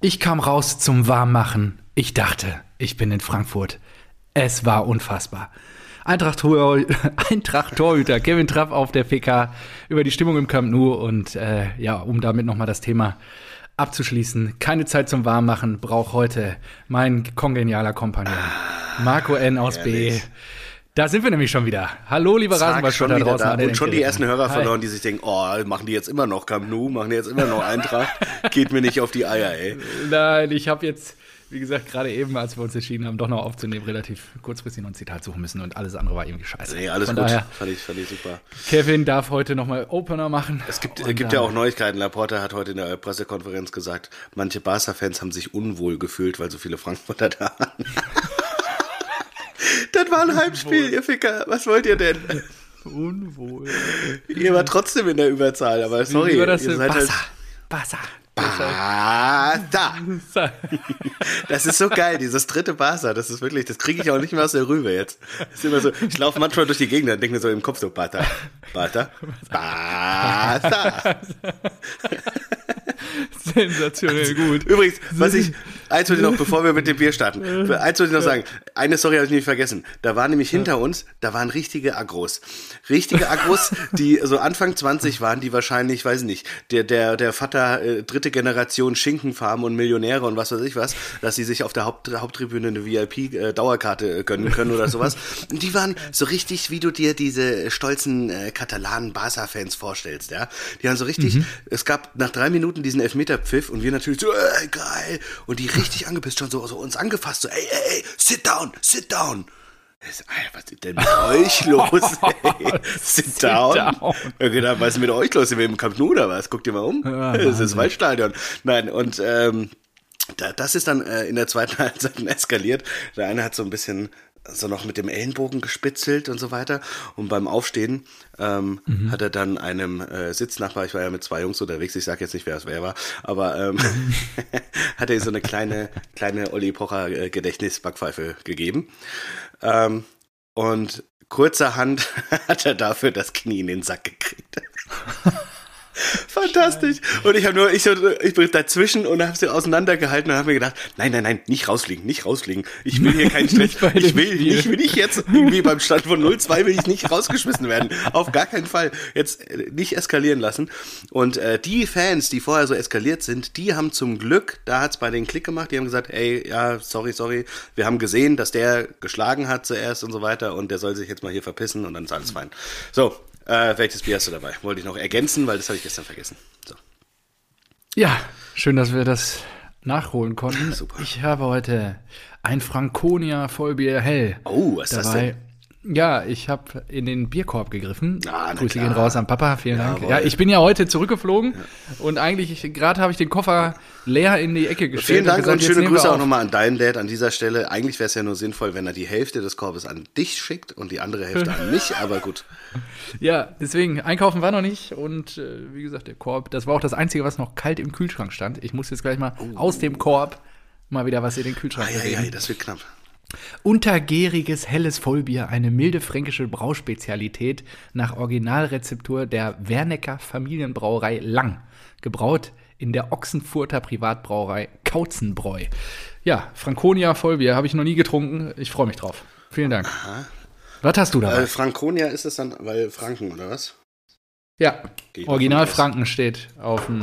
Ich kam raus zum Warmmachen. Ich dachte, ich bin in Frankfurt. Es war unfassbar. Eintracht-Torhüter Kevin Trapp auf der PK über die Stimmung im Camp Nou und äh, ja, um damit nochmal das Thema abzuschließen. Keine Zeit zum Warmmachen braucht heute mein kongenialer Kompagnon Marco N. aus B. Da sind wir nämlich schon wieder. Hallo, liebe Rasenballspieler draußen. Da. Und schon die ersten Hörer Hi. verloren, die sich denken, oh, machen die jetzt immer noch Camp Nou, machen die jetzt immer noch Eintracht. Geht mir nicht auf die Eier, ey. Nein, ich habe jetzt, wie gesagt, gerade eben, als wir uns entschieden haben, doch noch aufzunehmen, relativ kurzfristig noch ein Zitat suchen müssen und alles andere war irgendwie scheiße. Nee, alles Von gut. Daher, fand, ich, fand ich super. Kevin darf heute nochmal Opener machen. Es gibt, gibt ja auch Neuigkeiten. Laporta hat heute in der Pressekonferenz gesagt, manche Barca-Fans haben sich unwohl gefühlt, weil so viele Frankfurter da waren. Das war ein Heimspiel, ihr Ficker. Was wollt ihr denn? Unwohl. Ihr war trotzdem in der Überzahl, aber sorry. War das ihr seid Bassa. Bassa. Basa. Das ist so geil, dieses dritte Basa. Das ist wirklich, das kriege ich auch nicht mehr aus der Rübe jetzt. Das ist immer so, ich laufe manchmal durch die Gegend und denke mir so im Kopf so, Bata, Bata, Basa. Sensationell gut. Übrigens, was ich, eins wollte ich noch, bevor wir mit dem Bier starten, eins wollte ich noch sagen. Eine Story habe ich nicht vergessen. Da waren nämlich hinter uns, da waren richtige Agros. Richtige Agros, die so Anfang 20 waren, die wahrscheinlich, weiß ich nicht, der, der, der Vater, äh, dritte Generation Schinkenfarm und Millionäre und was weiß ich was, dass sie sich auf der Haupt, Haupttribüne eine VIP-Dauerkarte äh, gönnen können oder sowas. Und die waren so richtig, wie du dir diese stolzen äh, katalanen Barca-Fans vorstellst, ja. Die waren so richtig, mhm. es gab nach drei Minuten diesen Elfmeter-Pfiff und wir natürlich so, ey, geil. Und die richtig angepisst schon so, so uns angefasst, so, ey, ey, ey, sit down, sit down. Was ist denn mit euch los? Ey? Sit, down. down. Ja, genau, was ist mit euch los? Sind wir im Camp Nou oder was? Guckt ihr mal um. Ja, das ist das Waldstadion. Nein, und ähm, da, das ist dann äh, in der zweiten Halbzeit eskaliert. Der eine hat so ein bisschen so noch mit dem Ellenbogen gespitzelt und so weiter. Und beim Aufstehen ähm, mhm. hat er dann einem äh, Sitznachbar, ich war ja mit zwei Jungs unterwegs, ich sage jetzt nicht, wer es wer war, aber ähm, hat er so eine kleine, kleine Olli Pocher äh, Gedächtnisbackpfeife gegeben. Ähm, und kurzerhand hat er dafür das Knie in den Sack gekriegt. Fantastisch. Und ich habe nur, ich, so, ich bin dazwischen und habe sie auseinandergehalten und habe mir gedacht, nein, nein, nein, nicht rausfliegen, nicht rausfliegen. Ich will hier keinen Stress. ich will, ich will nicht jetzt irgendwie beim Stand von 0-2 will ich nicht rausgeschmissen werden. Auf gar keinen Fall. Jetzt äh, nicht eskalieren lassen. Und äh, die Fans, die vorher so eskaliert sind, die haben zum Glück, da hat's bei den Klick gemacht, die haben gesagt, ey, ja, sorry, sorry, wir haben gesehen, dass der geschlagen hat zuerst und so weiter und der soll sich jetzt mal hier verpissen und dann ist alles fein. So, äh, welches Bier hast du dabei? Wollte ich noch ergänzen, weil das habe ich gestern vergessen. So. Ja, schön, dass wir das nachholen konnten. Super. Ich habe heute ein Franconia Vollbier hell. Oh, was ist dabei. das denn? Ja, ich habe in den Bierkorb gegriffen. Ah, Grüße gehen raus an Papa, vielen Jawohl. Dank. Ja, ich bin ja heute zurückgeflogen ja. und eigentlich gerade habe ich den Koffer leer in die Ecke gestellt. Vielen Dank und, gesagt, und schöne Grüße auch nochmal an deinen Dad an dieser Stelle. Eigentlich wäre es ja nur sinnvoll, wenn er die Hälfte des Korbes an dich schickt und die andere Hälfte an mich, aber gut. Ja, deswegen, einkaufen war noch nicht und äh, wie gesagt, der Korb, das war auch das Einzige, was noch kalt im Kühlschrank stand. Ich muss jetzt gleich mal oh. aus dem Korb mal wieder was in den Kühlschrank ah, ja, ja, das wird knapp. Untergäriges helles Vollbier, eine milde fränkische Brauspezialität nach Originalrezeptur der Wernecker Familienbrauerei Lang. Gebraut in der Ochsenfurter Privatbrauerei Kautzenbräu. Ja, Franconia Vollbier habe ich noch nie getrunken. Ich freue mich drauf. Vielen Dank. Aha. Was hast du da? Äh, Franconia ist es dann, weil Franken, oder was? Ja, Original Franken steht auf dem,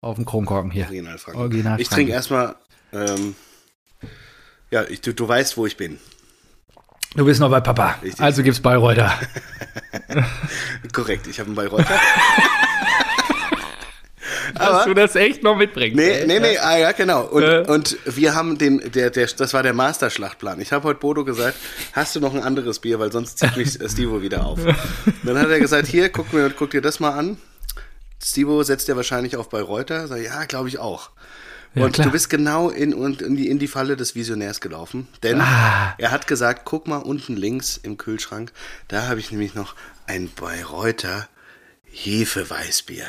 auf dem Kronkorken hier. Original Franken. Original ich trinke erstmal ähm, ja, ich, du, du weißt, wo ich bin. Du bist noch bei Papa. Richtig. Also gibt's Bayreuther. Korrekt, ich habe einen Bayreuther. Dass du das echt noch mitbringst. Nee, nee, nee, ah, ja, genau. Und, äh. und wir haben den, der, der, das war der Masterschlachtplan. Ich habe heute Bodo gesagt, hast du noch ein anderes Bier, weil sonst zieht mich Stivo wieder auf. Dann hat er gesagt, hier, guck, mir, guck dir das mal an. Stivo setzt ja wahrscheinlich auf Bayreuther. Sag, ja, glaube ich auch. Ja, und klar. du bist genau in, in, die, in die Falle des Visionärs gelaufen. Denn ah. er hat gesagt, guck mal unten links im Kühlschrank, da habe ich nämlich noch ein Bayreuther Hefeweißbier.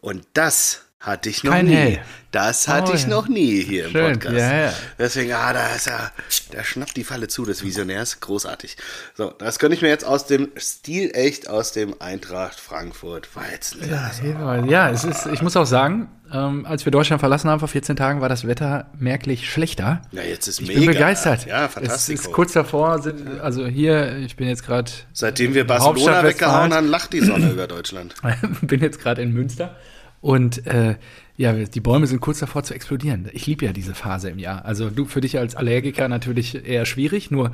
Und das Hatte ich noch Kein nie. Hell. Das hatte Oh, ich ja. noch nie hier im Schön, Podcast. ja, ja. Deswegen, ah, da ist er, da schnappt die Falle zu des Visionärs. Großartig. So, das könnte ich mir jetzt aus dem Stil echt aus dem Eintracht Frankfurt Weizenglas. Ja, ja, es ist, ich muss auch sagen, ähm, als wir Deutschland verlassen haben vor 14 Tagen, war das Wetter merklich schlechter. Ja, jetzt ist Ich mega. bin begeistert. Ja, Es fantastisch. ist kurz davor, sind, also hier, ich bin jetzt gerade Seitdem wir Barcelona weggehauen haben, lacht die Sonne über Deutschland. bin jetzt gerade in Münster und äh, ja, die Bäume sind kurz davor zu explodieren. Ich liebe ja diese Phase im Jahr. Also du für dich als Allergiker natürlich eher schwierig, nur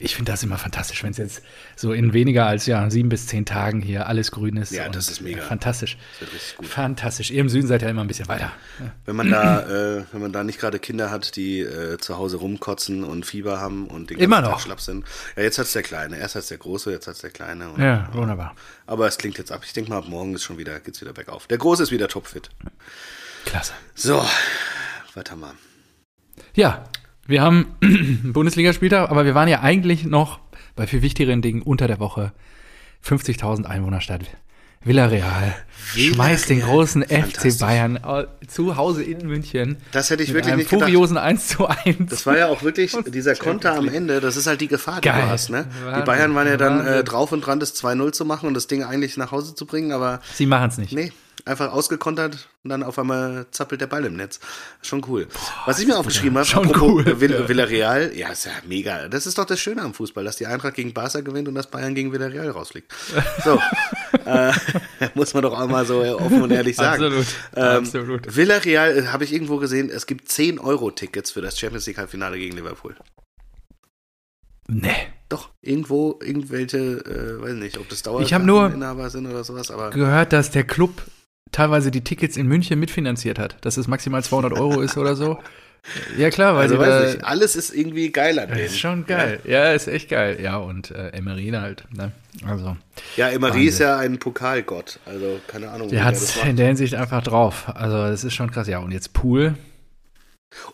ich finde das immer fantastisch, wenn es jetzt so in weniger als ja sieben bis zehn Tagen hier alles grün ist. Ja, das ist mega. äh, Fantastisch. Das gut. Fantastisch. Ihr im Süden seid ja immer ein bisschen weiter. Wenn man da, äh, wenn man da nicht gerade Kinder hat, die äh, zu Hause rumkotzen und Fieber haben und den Immer Tag noch. schlapp sind. Ja, jetzt hat's der Kleine. Erst hat's der Große, jetzt hat's der Kleine. Und, Ja, wunderbar. Aber es klingt jetzt ab. Ich denke mal, ab morgen ist schon wieder, geht's wieder bergauf. Der Große ist wieder topfit. Klasse. So, weiter mal. Ja, wir haben einen Bundesligaspieltag, aber wir waren ja eigentlich noch bei viel wichtigeren Dingen unter der Woche. 50.000 Einwohnerstadt. Villarreal, schmeißt den großen. FC Bayern äh, zu Hause in München. Das hätte ich mit wirklich einem nicht gedacht. furiosen 1 zu 1. Das war ja auch wirklich dieser Konter am Ende, das ist halt die Gefahr, die Geil. du hast. Ne? Die. Bayern waren ja dann äh, drauf und dran, das 2-0 zu machen und das Ding eigentlich nach Hause zu bringen, aber Sie machen es nicht. nee, einfach ausgekontert und dann auf einmal zappelt der Ball im Netz. Schon cool. Was ich mir aufgeschrieben habe, schon cool, Vill ja. Villarreal, ja, ist ja mega. Das ist doch das Schöne am Fußball, dass die Eintracht gegen Barca gewinnt und das Bayern gegen Villarreal rausfliegt. So, äh, muss man doch auch mal so offen und ehrlich sagen. Absolut, Ähm, absolut. Villarreal äh, habe ich irgendwo gesehen, es gibt 10 Euro Tickets für das Champions League Halbfinale gegen Liverpool. Nee. Doch, irgendwo, irgendwelche, äh, weiß nicht, ob das Ich hab nur- sind oder sowas, aber Gehört, dass der Club teilweise die Tickets in München mitfinanziert hat, dass es maximal 200 Euro ist oder so. Ja klar, weil also weiß nicht, alles ist irgendwie geil an denen. ist schon geil. Ja, ist echt geil. Ja, und äh, Emery halt. Ne? Also, Ja, Emery Wahnsinn. ist ja ein Pokalgott, also keine Ahnung. der hat es in der Hinsicht einfach drauf. Also, das ist schon krass. Ja, und jetzt Pool.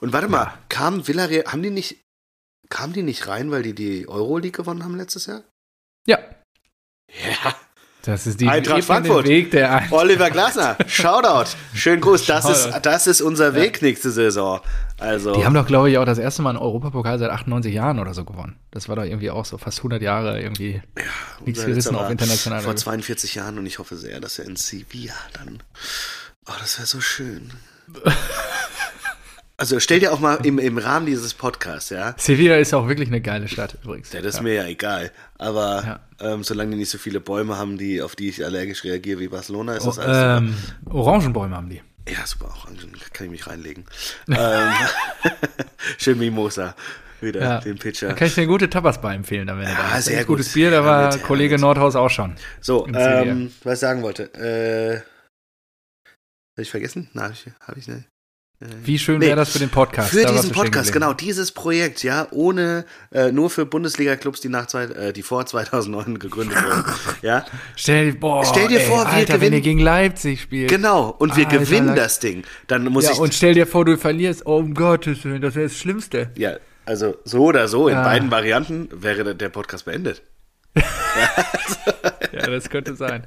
Und warte mal, kam Villarreal, haben die nicht, kamen die nicht rein, weil die die Euroleague gewonnen haben letztes Jahr? Ja, Ja. Das ist die Eintracht Frankfurt. Weg der Ein Oliver Glasner, Shoutout. Schönen Gruß, das ist, Shoutout. das ist unser Weg nächste Saison. Also, Die haben doch, glaube ich, auch das erste Mal einen Europapokal seit 98 Jahren oder so gewonnen. Das war doch irgendwie auch so fast 100 Jahre irgendwie nichts unser gerissen auf war internationaler Vor Ebene. 42 Jahren und ich hoffe sehr, dass er in Sevilla dann. Oh, das wäre so schön. Also stell dir auch mal im, im Rahmen dieses Podcasts, ja. Sevilla ist auch wirklich eine geile Stadt übrigens. Ja, das ist ja. mir ja egal. Aber Ja. ähm, solange die nicht so viele Bäume haben, die, auf die ich allergisch reagiere wie Barcelona, ist das Oh, alles ähm, Orangenbäume haben die. Ja, super, Orangen, kann ich mich reinlegen. ähm, schön Mimosa. Wieder Ja. den Da Pitcher. kann ich dir gute Tapas bei empfehlen, dann wenn da Ja, bist. sehr Echt gutes gut. Bier, da war Herrlich, Kollege. Nordhaus auch schon. So, ähm, was ich sagen wollte. Äh, hab ich vergessen? Na, hab ich, hab ich nicht. Wie schön Nee, wäre das für den Podcast? Für diesen Podcast, genau, dieses Projekt, ja, ohne, äh, nur für Bundesliga-Clubs, die nach zwei, äh, die vor 2009 gegründet wurden, ja, Stell, dir- boah, Stell dir ey, vor, wir Alter, wenn gewinnen- ihr gegen Leipzig spielt. genau, und wir Alter, gewinnen Leute. das Ding, dann muss Ja, ich, und stell dir vor, du verlierst. Oh, um Gottes Willen, das wäre das Schlimmste. ja, also so oder so, in Ja. beiden Varianten wäre der- Podcast beendet. Ja, das könnte sein.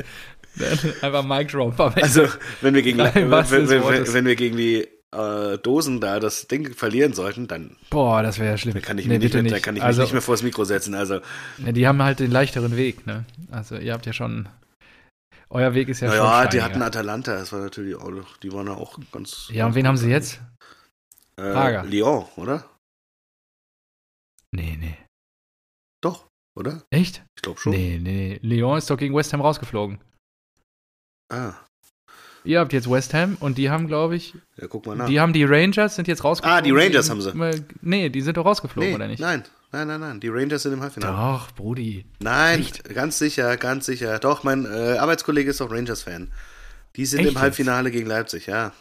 Einfach Mic Drop. Also, wenn wir gegen, wenn, wenn, wenn, wenn wir gegen die äh, Dosen da das Ding verlieren sollten, dann Boah, das wäre ja schlimm. kann ich, nee, mich, nicht nicht. Da kann ich also, mich nicht mehr vors Mikro setzen. Also, ja, die haben halt den leichteren Weg, ne? Also, ihr habt ja schon. Euer Weg ist ja schon. naja, die hatten Atalanta, das war natürlich auch, die waren ja auch ganz. Ja, und wen haben sie jetzt? Äh. Lyon, oder? Nee, nee. Doch, oder? Echt? Ich glaube schon. Nee, nee. Lyon ist doch gegen West Ham rausgeflogen. Ah, Ihr habt jetzt West Ham und die haben, glaube ich, ja, guck mal nach. die haben die Rangers, sind jetzt rausgeflogen. Ah, die Rangers haben sie. Nee, die sind doch rausgeflogen, nee, oder nicht? Nein, nein, nein, nein. Die Rangers sind im Halbfinale. Doch, Brudi. Nein, ganz sicher, ganz sicher. Doch, mein äh, Arbeitskollege ist doch Rangers-Fan. Die sind Echt im? Halbfinale gegen Leipzig, ja.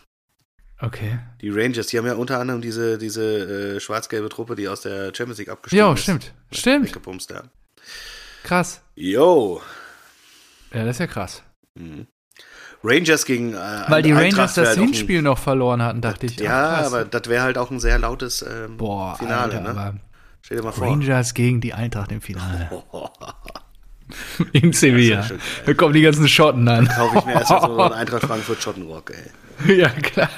Okay. Die Rangers, die haben ja unter anderem diese, diese äh, schwarz-gelbe Truppe, die aus der Champions League abgestiegen Ja, ist. stimmt. Stimmt. Weggepumst, ja. Krass. Yo. Ja, das ist ja krass. Mhm. Rangers gegen äh, Weil die Eintracht Rangers das halt auch ein- Hinspiel noch verloren hatten, dachte ich. Ja, Ach, aber das wäre halt auch ein sehr lautes ähm, Boah, Finale, Alter, ne? Stell dir mal vor. Rangers gegen die Eintracht im Finale. In Sevilla. geil. Da kommen die ganzen Schotten an. Kaufe ich mir erstmal so einen Eintracht Frankfurt Schottenrock, ey. ja, klar.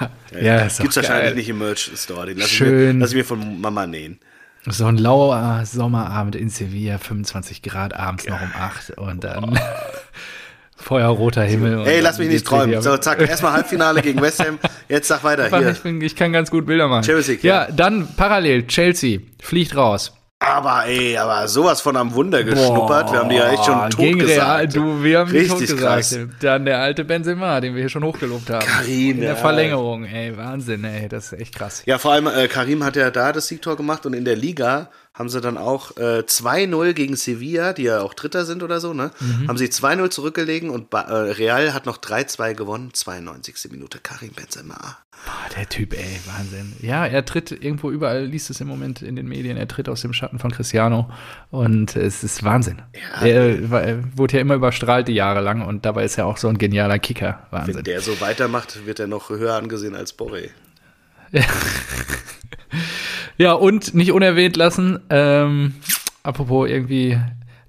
Ja, ist Gibt's wahrscheinlich geil. nicht im Merch-Store. Den lass ich, Schön. lass ich mir von Mama nähen. So ein lauer Sommerabend in Sevilla, 25 Grad abends noch um 8 und dann feuerroter Himmel. Ey, lass mich nicht träumen. richtig So, zack, erstmal Halbfinale gegen West Ham. Jetzt sag weiter. Hier. Ich, bin, ich kann ganz gut Bilder machen. Champions League, ja. ja. dann parallel, Chelsea fliegt raus. Aber ey, aber sowas von am Wunder geschnuppert. wir haben die ja echt schon Boah, tot gegen gesagt. Real, du, wir haben die tot Richtig gesagt. krass. Dann der alte Benzema, den wir hier schon hochgelobt haben. Karim, In der. Verlängerung, ey, Wahnsinn, ey, das ist echt krass. Ja, vor allem äh, Karim hat ja da das Siegtor gemacht und in der Liga haben sie dann auch äh, 2-0 gegen Sevilla, die ja auch Dritter sind oder so, ne? Mhm. Haben sie 2-0 zurückgelegen und ba äh, Real hat noch 3-2 gewonnen, 92. Minute. Karim Benzema. Boah, der Typ, ey, Wahnsinn. Ja, er tritt irgendwo überall, liest es im Moment in den Medien, er tritt aus dem Schatten von Cristiano und es ist Wahnsinn. Ja. er, war- er wurde ja immer überstrahlt die Jahre lang und dabei ist er auch so ein genialer Kicker. Wenn Wahnsinn. der so weitermacht, wird er noch höher angesehen als Borre. Ja, und nicht unerwähnt lassen, ähm, apropos irgendwie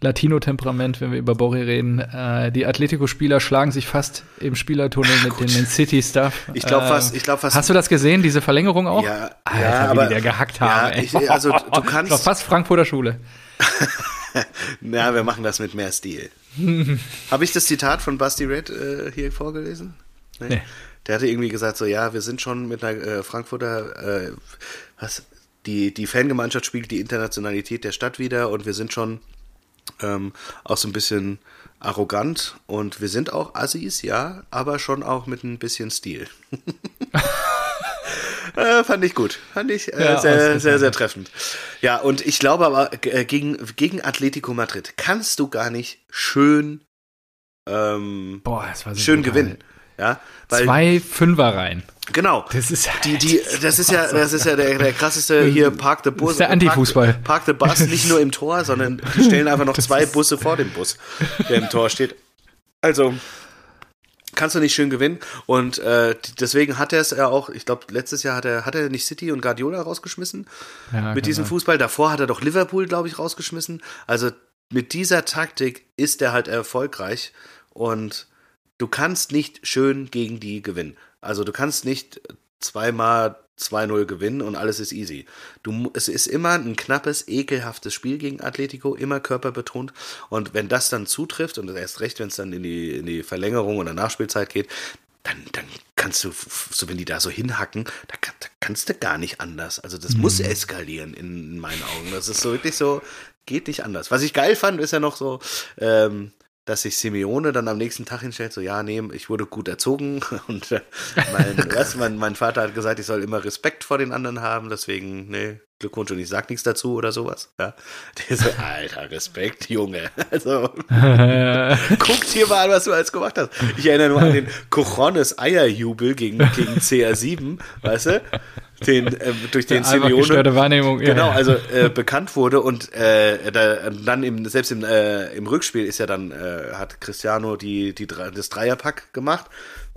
Latino-Temperament, wenn wir über Borri reden, äh, die Atletico-Spieler schlagen sich fast im Spielertunnel mit dem City-Stuff. Ich glaub Äh, fast- ich glaub fast- Hast du das gesehen, diese Verlängerung auch? Ja, Alter, ja, wie aber- die der gehackt haben. ich- also, du kannst- war fast Frankfurter Schule. Na, wir machen das mit mehr Stil. Habe ich das Zitat von Basti Red äh, hier vorgelesen? Nee. Der hatte irgendwie gesagt, so ja, wir sind schon mit einer äh, Frankfurter, äh, was, die, die Fangemeinschaft spiegelt die Internationalität der Stadt wieder und wir sind schon ähm, auch so ein bisschen arrogant und wir sind auch Assis, ja, aber schon auch mit ein bisschen Stil. Äh, fand ich gut. Fand ich äh, Ja, sehr, sehr, sehr treffend. Ja, und ich glaube aber, äh, gegen, gegen Atletico Madrid kannst du gar nicht schön, ähm, Boah, schön gewinnen. Ja, weil, Zwei Fünfer rein. genau. Das ist Die, die, das ist ja, das ist ja der, der krasseste hier Park the Bus. Das ist der Antifußball. Park, Park the Bus nicht nur im Tor, sondern die stellen einfach noch zwei Busse vor dem Bus, der im Tor steht. Also kannst du nicht schön gewinnen und äh, deswegen hat er es ja auch. Ich glaube letztes Jahr hat er hat er nicht City und Guardiola rausgeschmissen Ja, mit diesem sein. Fußball. Davor hat er doch Liverpool glaube ich rausgeschmissen. Also mit dieser Taktik ist er halt erfolgreich und du kannst nicht schön gegen die gewinnen. Also du kannst nicht zweimal 2-0 gewinnen und alles ist easy. Du, es ist immer ein knappes, ekelhaftes Spiel gegen Atletico, immer körperbetont. Und wenn das dann zutrifft, und erst recht, wenn es dann in die, in die Verlängerung oder Nachspielzeit geht, dann, dann kannst du, so wenn die da so hinhacken, da, da kannst du gar nicht anders. Also das muss eskalieren in, in meinen Augen. Das ist so wirklich so, geht nicht anders. Was ich geil fand, ist ja noch so, ähm, dass sich Simeone dann am nächsten Tag hinstellt, so, ja, nee, ich wurde gut erzogen. Und äh, mein, was, mein, mein Vater hat gesagt, ich soll immer Respekt vor den anderen haben, deswegen, nee, Glückwunsch und ich sag nichts dazu oder sowas. Ja. Der so, alter, Respekt, Junge. Also, guck dir mal an, was du alles gemacht hast. Ich erinnere nur an den Cochones Eierjubel gegen, gegen CR7, weißt du? Den, äh, durch den Simeone. Wahrnehmung. ja, Genau, ja. also äh, bekannt wurde und äh, da, dann im, selbst im, äh, im Rückspiel ist ja dann, äh, hat Cristiano die, die, das Dreierpack gemacht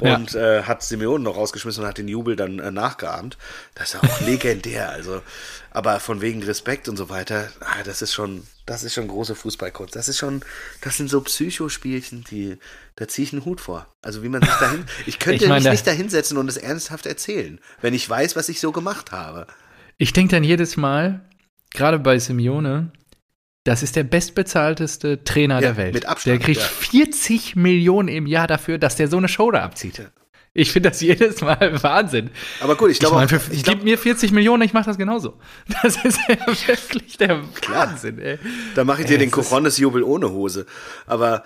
Ja. und äh, hat Simeone noch rausgeschmissen und hat den Jubel dann äh, nachgeahmt. Das ist ja auch legendär, also, aber von wegen Respekt und so weiter, ah, das ist schon, das ist schon große Fußballkunst. Das ist schon, das sind so Psychospielchen, die, da ziehe ich einen Hut vor. Also wie man sich dahin, ich könnte Ich meine, mich da- nicht dahinsetzen und es ernsthaft erzählen, wenn ich weiß, was ich so gemacht habe. Ich denke dann jedes Mal, gerade bei Simeone, das ist der bestbezahlteste Trainer Ja, der Welt. mit Abstand, der kriegt ja. 40 Millionen im Jahr dafür, dass der so eine Show da abzieht. Ja. Ich finde das jedes Mal Wahnsinn. Aber gut, ich Ich glaube, auch- für- ich glaub, gib mir 40 Millionen, ich mache das genauso. Das ist ja wirklich der Wahnsinn, ey. Da mache ich dir Ey, den es ist- Cojones-Jubel ohne Hose. Aber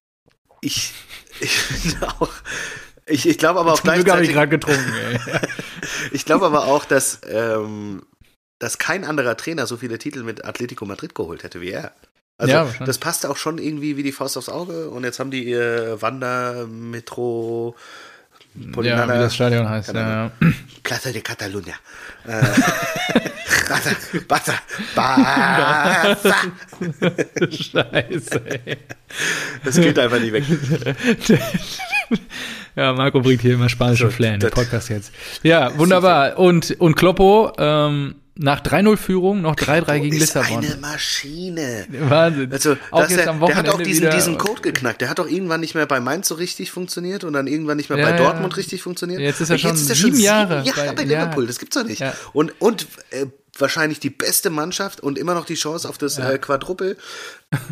ich, ich auch, ich, ich glaube aber auch ich gleichzeitig, ich glaube aber auch, dass, ähm, dass kein anderer Trainer so viele Titel mit Atletico Madrid geholt hätte wie er. Also Ja, das passte auch schon irgendwie wie die Faust aufs Auge und jetzt haben die ihr Wander Metro Ja, Polinana wie das Stadion heißt. Keine Ja, Plaza de Catalunya. Barca, Barca. ja. Scheiße, ey. Das geht einfach nicht weg. Ja, Marco bringt hier immer spanischen Flair in den Podcast jetzt. Ja, wunderbar. Und, und Kloppo, ähm, nach 3-0-Führung noch 3-3 gegen ist Lissabon. eine Maschine. Wahnsinn. Also, Auch jetzt der, am der hat auch Wochenende diesen, wieder- diesen Code geknackt. Der hat auch irgendwann nicht mehr bei Mainz so richtig funktioniert und dann irgendwann nicht mehr Ja, bei ja. Dortmund richtig funktioniert. Jetzt ist er schon er sieben Jahre sieben Jahre bei- bei, ja. Liverpool. Das gibt's doch nicht. Ja. Und, und äh, wahrscheinlich die beste Mannschaft und immer noch die Chance auf das äh, Quadruppel.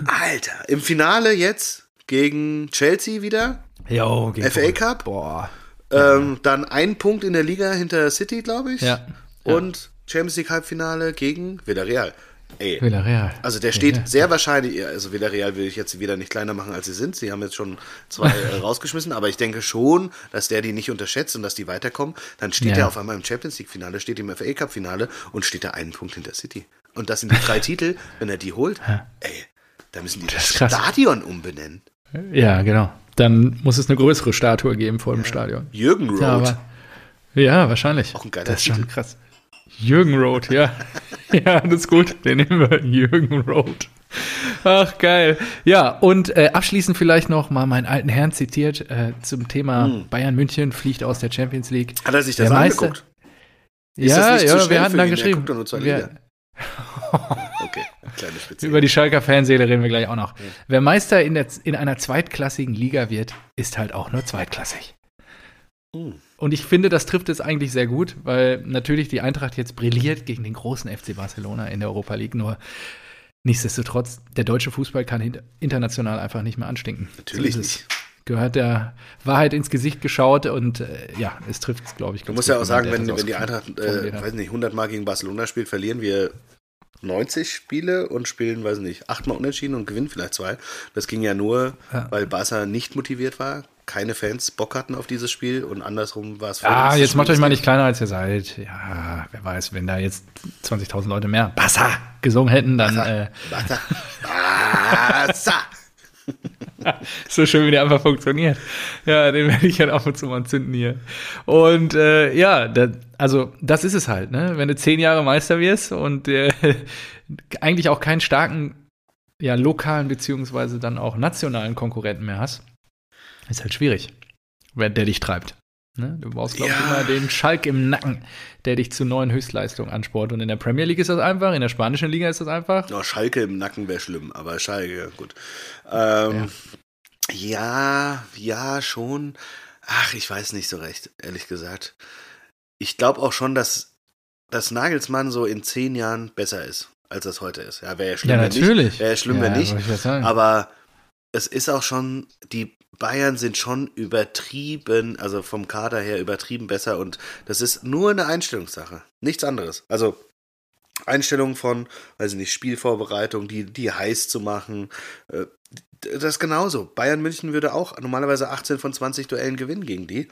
Alter, im Finale jetzt gegen Chelsea wieder. Jo, gegen FA. Cup? Boah. Ähm, dann ein Punkt in der Liga hinter City, glaube ich. Ja. Und Champions League Halbfinale gegen Villarreal. Ey. Villarreal. Also der steht Ja. sehr wahrscheinlich, also Villarreal will ich jetzt wieder nicht kleiner machen, als sie sind. Sie haben jetzt schon zwei äh, rausgeschmissen, aber ich denke schon, dass der die nicht unterschätzt und dass die weiterkommen. Dann steht Ja. er auf einmal im Champions League Finale, steht im FA Cup Finale und steht da einen Punkt hinter City. Und das sind die drei Titel, wenn er die holt. Ey, da müssen die das, krass. Stadion umbenennen. Ja, genau. Dann muss es eine größere Statue geben vor dem Stadion. Jürgen Road. Ja, aber, ja, wahrscheinlich. Auch ein geiler Das ist schon Titel. krass. Jürgen Road, ja. ja, das ist gut. Den nehmen wir. Jürgen Road. Ach, geil. Ja, und äh, abschließend vielleicht noch mal meinen alten Herrn zitiert äh, zum Thema Bayern München fliegt aus der Champions League. Hm. Hat er sich das Der Meister- angeguckt? Ist ja, ja, wir hatten dann geschrieben. wir. Okay, kleine Spitze. über die Schalker Fanseele reden wir gleich auch noch. Wer Meister in, der, in einer zweitklassigen Liga wird, ist halt auch nur zweitklassig. Hm. Und ich finde, das trifft es eigentlich sehr gut, weil natürlich die Eintracht jetzt brilliert gegen den großen FC Barcelona in der Europa League. Nur nichtsdestotrotz, der deutsche Fußball kann international einfach nicht mehr anstinken. Natürlich So nicht. Gehört der Wahrheit ins Gesicht geschaut und äh, ja, es trifft es, glaube ich. Du musst ja auch sagen, wenn, wenn die Eintracht, äh, weiß nicht, 100 Mal gegen Barcelona spielt, verlieren wir 90 Spiele und spielen, weiß nicht, achtmal unentschieden und gewinnen vielleicht zwei. Das ging ja nur, Ja. weil Barca nicht motiviert war, keine Fans Bock hatten auf dieses Spiel und andersrum war es Ah, jetzt macht euch mal nicht kleiner, als ihr seid. Ja, wer weiß, wenn da jetzt 20.000 Leute mehr Bassa gesungen hätten, dann äh, Barca. Barca. so schön, wie der einfach funktioniert. Ja, den werde ich halt ab und zu mal zünden hier. Und äh, ja, da, also das ist es halt, ne? Wenn du zehn Jahre Meister wirst und äh, eigentlich auch keinen starken, ja, lokalen beziehungsweise dann auch nationalen Konkurrenten mehr hast, ist halt schwierig, wenn der dich treibt. Ne? Du brauchst, glaube ich, Ja. immer den Schalk im Nacken, der dich zu neuen Höchstleistungen ansport. Und in der Premier League ist das einfach, in der spanischen Liga ist das einfach. Oh, Schalke im Nacken wäre schlimm, aber Schalke, gut. Ähm, ja. ja, schon. Ach, ich weiß nicht so recht, ehrlich gesagt. Ich glaube auch schon, dass, dass Nagelsmann so in zehn Jahren besser ist, als es heute ist. Ja, wäre ja schlimm, Ja, wenn nicht. natürlich. Wäre ja schlimm, Ja, wenn nicht. Aber es ist auch schon, die Bayern sind schon übertrieben, also vom Kader her übertrieben besser und das ist nur eine Einstellungssache, nichts anderes. Also Einstellung von, weiß ich nicht, Spielvorbereitung, die, die heiß zu machen, äh, das genauso. Bayern München würde auch normalerweise 18 von 20 Duellen gewinnen gegen die.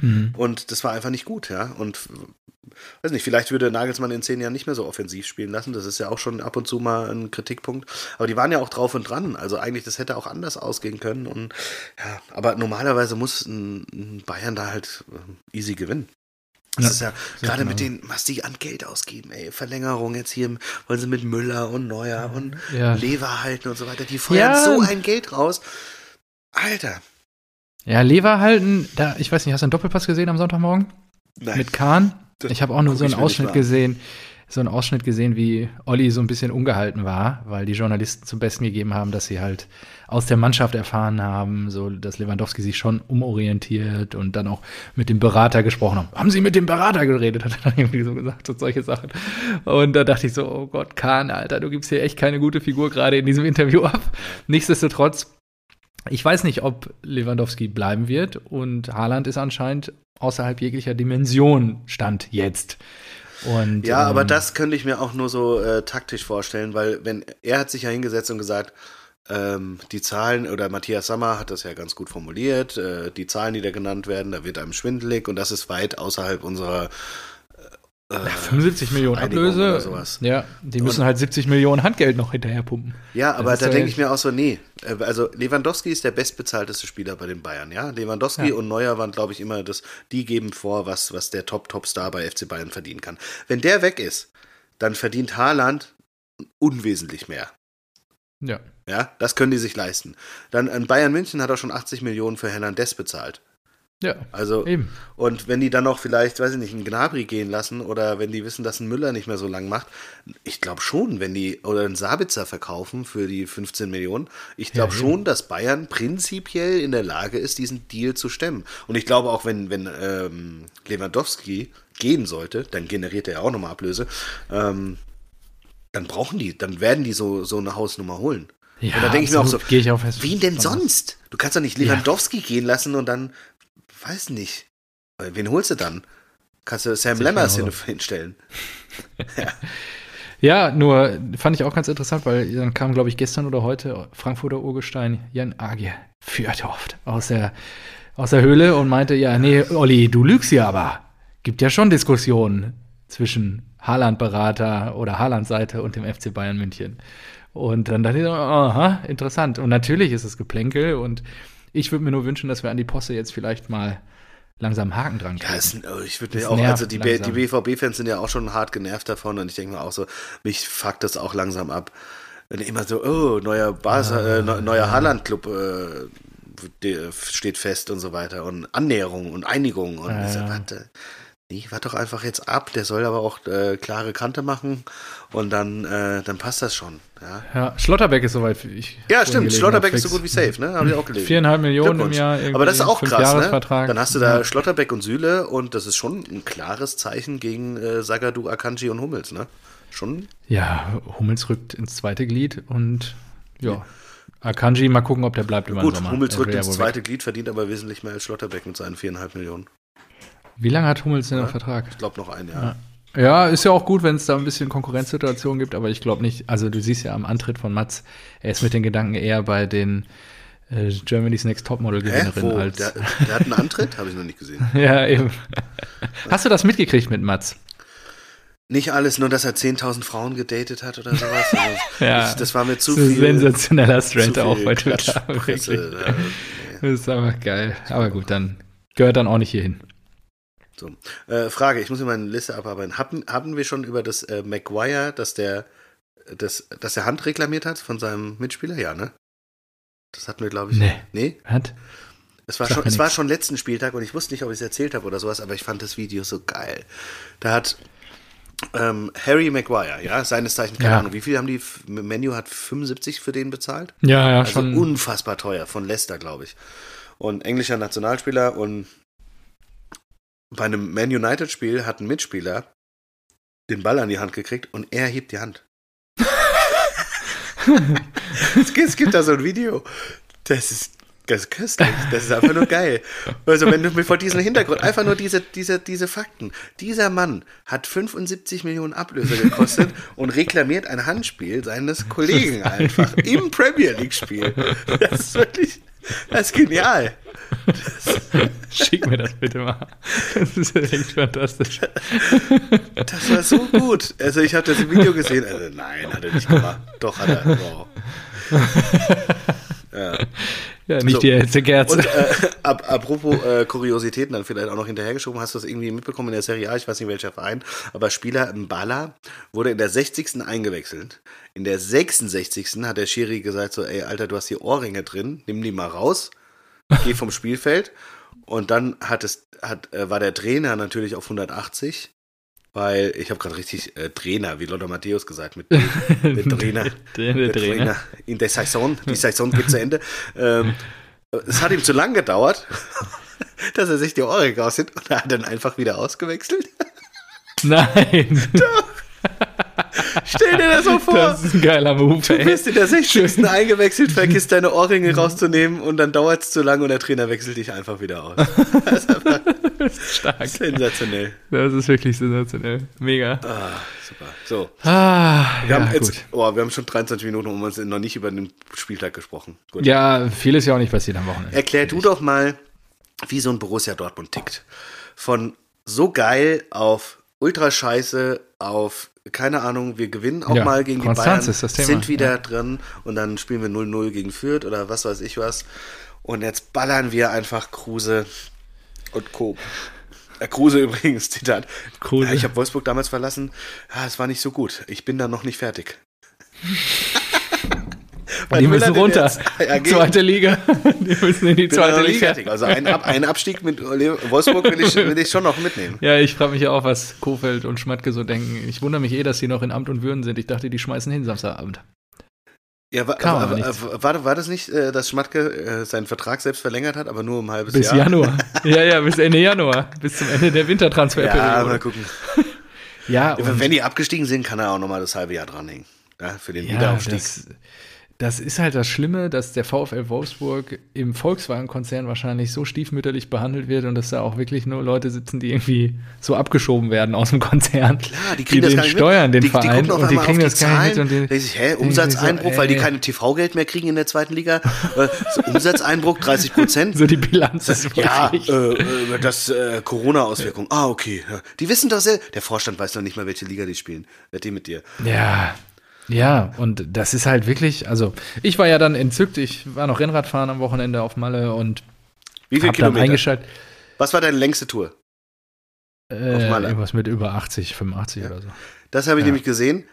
Mhm. Und das war einfach nicht gut, ja. Und weiß nicht, vielleicht würde Nagelsmann in zehn Jahren nicht mehr so offensiv spielen lassen. Das ist ja auch schon ab und zu mal ein Kritikpunkt. Aber die waren ja auch drauf und dran. Also eigentlich, das hätte auch anders ausgehen können. Und ja, aber normalerweise muss ein, ein Bayern da halt äh, easy gewinnen. Das Ja, ist ja gerade genau. mit den, was die an Geld ausgeben, ey, Verlängerung jetzt hier, wollen sie mit Müller und Neuer und Ja. Lever halten und so weiter. Die feuern Ja. so ein Geld raus. Alter. Ja, Lever halten, da, ich weiß nicht, hast du einen Doppelpass gesehen am Sonntagmorgen? Nein. Mit Kahn? Das Ich habe auch nur so einen Ausschnitt gesehen, so einen Ausschnitt gesehen, wie Olli so ein bisschen ungehalten war, weil die Journalisten zum Besten gegeben haben, dass sie halt aus der Mannschaft erfahren haben, so dass Lewandowski sich schon umorientiert und dann auch mit dem Berater gesprochen haben. Haben Sie mit dem Berater geredet? Hat er dann irgendwie so gesagt und solche Sachen. Und da dachte ich so, oh Gott, Kahn, Alter, du gibst hier echt keine gute Figur gerade in diesem Interview ab. Nichtsdestotrotz, ich weiß nicht, ob Lewandowski bleiben wird und Haaland ist anscheinend außerhalb jeglicher Dimension stand jetzt. Und, Ja, aber ähm, das könnte ich mir auch nur so äh, taktisch vorstellen, weil wenn er hat sich ja hingesetzt und gesagt, ähm, die Zahlen oder Matthias Sammer hat das ja ganz gut formuliert, äh, die Zahlen, die da genannt werden, da wird einem schwindelig und das ist weit außerhalb unserer äh, 75 Millionen Ablöse. oder sowas. Ja, die müssen halt 70 Millionen Handgeld noch hinterher pumpen. Ja, aber da denke ich mir auch so, nee. Äh, Also Lewandowski ist der bestbezahlteste Spieler bei den Bayern, ja. Lewandowski Ja. und Neuer waren, glaube ich, immer das, die geben vor, was, was der Top-Top-Star bei FC Bayern verdienen kann. Wenn der weg ist, dann verdient Haaland unwesentlich mehr. Ja. Ja, das können die sich leisten. Dann an Bayern München hat er schon 80 Millionen für Hernandez bezahlt. Ja, Also, eben. und wenn die dann noch vielleicht, weiß ich nicht, einen Gnabry gehen lassen oder wenn die wissen, dass ein Müller nicht mehr so lang macht, ich glaube schon, wenn die, oder einen Sabitzer verkaufen für die 15 Millionen, ich glaube Ja, schon, dass Bayern prinzipiell in der Lage ist, diesen Deal zu stemmen. Und ich glaube auch, wenn, wenn ähm, Lewandowski gehen sollte, dann generiert er ja auch nochmal Ablöse, ähm, dann brauchen die, dann werden die so, so eine Hausnummer holen. Ja, und da denke ich mir auch so, ich auch wen denn sonst? Du kannst doch nicht Lewandowski gehen lassen und dann, weiß nicht, wen holst du dann? Kannst du Sam Lemmers hin, hinstellen? Ja, nur fand ich auch ganz interessant, weil dann kam, glaube ich, gestern oder heute Frankfurter Urgestein Jan Agier Fjordhoft aus der, aus der Höhle und meinte, ja, nee, Olli, du lügst ja aber. Gibt ja schon Diskussionen zwischen Haaland-Berater oder Haaland-Seite und dem FC Bayern München. Und dann dachte ich, aha, interessant. Und natürlich ist es Geplänkel und ich würde mir nur wünschen, dass wir an die Posse jetzt vielleicht mal langsam Haken dran Ja, kriegen. es, oh, ich würde mir auch, also die, die. BVB-Fans sind ja auch schon hart genervt davon und ich denke mir auch so, mich fuckt das auch langsam ab. Wenn immer so, oh, neuer Barca, Ah, äh, neu- neuer Haaland-Club äh, steht fest und so weiter und Annäherung und Einigung und Ja, ich so, ja. warte, nee, warte doch einfach jetzt ab, der soll aber auch äh, klare Kante machen und dann, äh, dann passt das schon. Ja, Ja, Schlotterbeck ist soweit. wie Ich ja stimmt, Schlotterbeck ist so gut wie safe, ne? Habe ich auch gelesen. Viereinhalb Millionen im. Jahr. Aber das ist auch krass, ne? Dann hast du da Ja. Schlotterbeck und Süle und das ist schon ein klares Zeichen gegen äh, Sagadu, Akanji und Hummels, ne? Schon. Ja, Hummels rückt ins zweite Glied und ja. Akanji, mal gucken, ob der bleibt über Gut, den Sommer. Hummels rückt ins zweite weg. Glied, verdient aber wesentlich mehr als Schlotterbeck mit seinen viereinhalb Millionen. Wie lange hat Hummels denn noch Vertrag? Ich glaube noch ein Jahr. Ja, ist ja auch gut, wenn es da ein bisschen Konkurrenzsituation gibt, aber ich glaube nicht. Also du siehst ja am Antritt von Mats, er ist mit den Gedanken eher bei den äh, Germany's Next? Topmodel-Gewinnerin als. Der, der hat einen Antritt? Habe ich noch nicht gesehen. ja, eben. Hast du das mitgekriegt mit Mats? Nicht alles, nur dass er 10.000 Frauen gedatet hat oder sowas. Also, Ja. ich, das war mir zu viel. sensationeller Thread auch bei Twitter. Wirklich. Ja, nee. Das ist einfach geil. Aber gut, dann gehört dann auch nicht hierhin. So. Äh, Frage, ich muss mir meine Liste abarbeiten. Haben, haben wir schon über das äh, Maguire, dass der, das, dass der Hand reklamiert hat von seinem Mitspieler? Ja, ne? Das hatten wir, glaube ich. Nee. Nee? Hat? Es war, Sag schon, es war schon letzten Spieltag und ich wusste nicht, ob ich es erzählt habe oder sowas, aber ich fand das Video so geil. Da hat ähm, Harry Maguire, ja, seines Zeichen, keine Ja. Ahnung, wie viel haben die, Menu hat 75 für den bezahlt? Ja, ja, Also schon. unfassbar teuer, von Leicester, glaube ich. Und englischer Nationalspieler und bei einem Man United-Spiel hat ein Mitspieler den Ball an die Hand gekriegt und er hebt die Hand. es, gibt, es gibt da so ein Video. Das ist, das ist köstlich. Das ist einfach nur geil. Also, wenn du mir vor diesem Hintergrund einfach nur diese, diese, diese Fakten. Dieser Mann hat 75 Millionen Ablöse gekostet und reklamiert ein Handspiel seines Kollegen einfach im Premier League-Spiel. Das ist wirklich, das ist genial. Schick mir das bitte mal. Das ist echt fantastisch. Das war so gut. Also, ich habe das Video gesehen. Also, nein, hat er nicht gemacht. Doch, hat er. Wow. Ja. Ja, nicht So. die hellste Kerze. Und äh, ap apropos äh, Kuriositäten, dann vielleicht auch noch hinterhergeschoben, hast du das irgendwie mitbekommen in der Serie A, ich weiß nicht welcher Verein, aber Spieler Mbala wurde in der 60. eingewechselt. In der 66. hat der Schiri gesagt so, ey Alter, du hast hier Ohrringe drin, nimm die mal raus, geh vom Spielfeld. Und dann hat es, hat, äh, war der Trainer natürlich auf 180, weil ich habe gerade richtig äh, Trainer, wie Lothar Matthäus gesagt, mit, mit Trainer. Der, der Der Trainer. Trainer in der Saison. Die Saison geht zu Ende. Ähm, es hat ihm zu lang gedauert, dass er sich die Ohrringe aussieht und er hat dann einfach wieder ausgewechselt. Nein. Stell dir das so vor. Das ist ein geiler Move, Du bist in der 60. eingewechselt, vergisst deine Ohrringe rauszunehmen und dann dauert es zu lang und der Trainer wechselt dich einfach wieder aus. Das ist einfach Stark. sensationell. Das ist wirklich sensationell. Mega. Ah, super. So, Ah, wir, ja, haben jetzt, oh, wir haben schon 23 Minuten und uns noch nicht über den Spieltag gesprochen. Gut. Ja, viel ist ja auch nicht passiert am Wochenende. Erklär du doch mal, wie so ein Borussia Dortmund tickt. Von so geil auf ultra scheiße auf, keine Ahnung, wir gewinnen auch Ja, mal gegen die Konstanz Bayern, ist das Thema, sind wieder ja. drin und dann spielen wir 0-0 gegen Fürth oder was weiß ich was. Und jetzt ballern wir einfach Kruse und Co. Äh, Kruse übrigens, Zitat. Kruse. Ich habe Wolfsburg damals verlassen. Ja, es war nicht so gut. Ich bin da noch nicht fertig. Die müssen runter. Ja, zweite Liga. Die müssen in die bin zweite Liga. fertig. Also einen, Ab einen Abstieg mit Wolfsburg will ich, will ich schon noch mitnehmen. Ja, ich frage mich ja auch, was Kofeld und Schmatke so denken. Ich wundere mich eh, dass die noch in Amt und Würden sind. Ich dachte, die schmeißen hin Samstagabend. Ja, aber war, war, das nicht, äh, dass Schmatke äh, seinen Vertrag selbst verlängert hat, aber nur um ein halbes Bis Jahr? Januar. Ja, ja, bis Ende Januar. Bis zum Ende der Ja, Wintertransferperiode. mal gucken. Ja, Ja, wenn die abgestiegen sind, kann er auch nochmal das halbe Jahr dranhängen. Ja, für den Ja, Wiederaufstieg. das, das ist halt das Schlimme, dass der VfL Wolfsburg im Volkswagen-Konzern wahrscheinlich so stiefmütterlich behandelt wird und dass da auch wirklich nur Leute sitzen, die irgendwie so abgeschoben werden aus dem Konzern. Klar, die kriegen das den gar nicht steuern, mit. den die, die Verein auf und die kriegen das die gar Zahlen, nicht mit. Und die, sich, hä, Umsatzeinbruch, so, weil die keine TV-Geld mehr kriegen in der zweiten Liga. So Umsatzeinbruch 30 Prozent. So die Bilanz ist Ja, äh, äh, das äh, Corona-Auswirkung. Ah, okay. Die wissen doch sehr. Der Vorstand weiß noch nicht mal, welche Liga die spielen. Wer die mit dir? Ja, ja, und das ist halt wirklich, also ich war ja dann entzückt, ich war noch Rennradfahren am Wochenende auf Malle und Wie viele Kilometer? eingeschaltet, Was war deine längste Tour? äh, Malle. irgendwas mit über 80, 85 oder so. Das habe ich Ja. nämlich gesehen.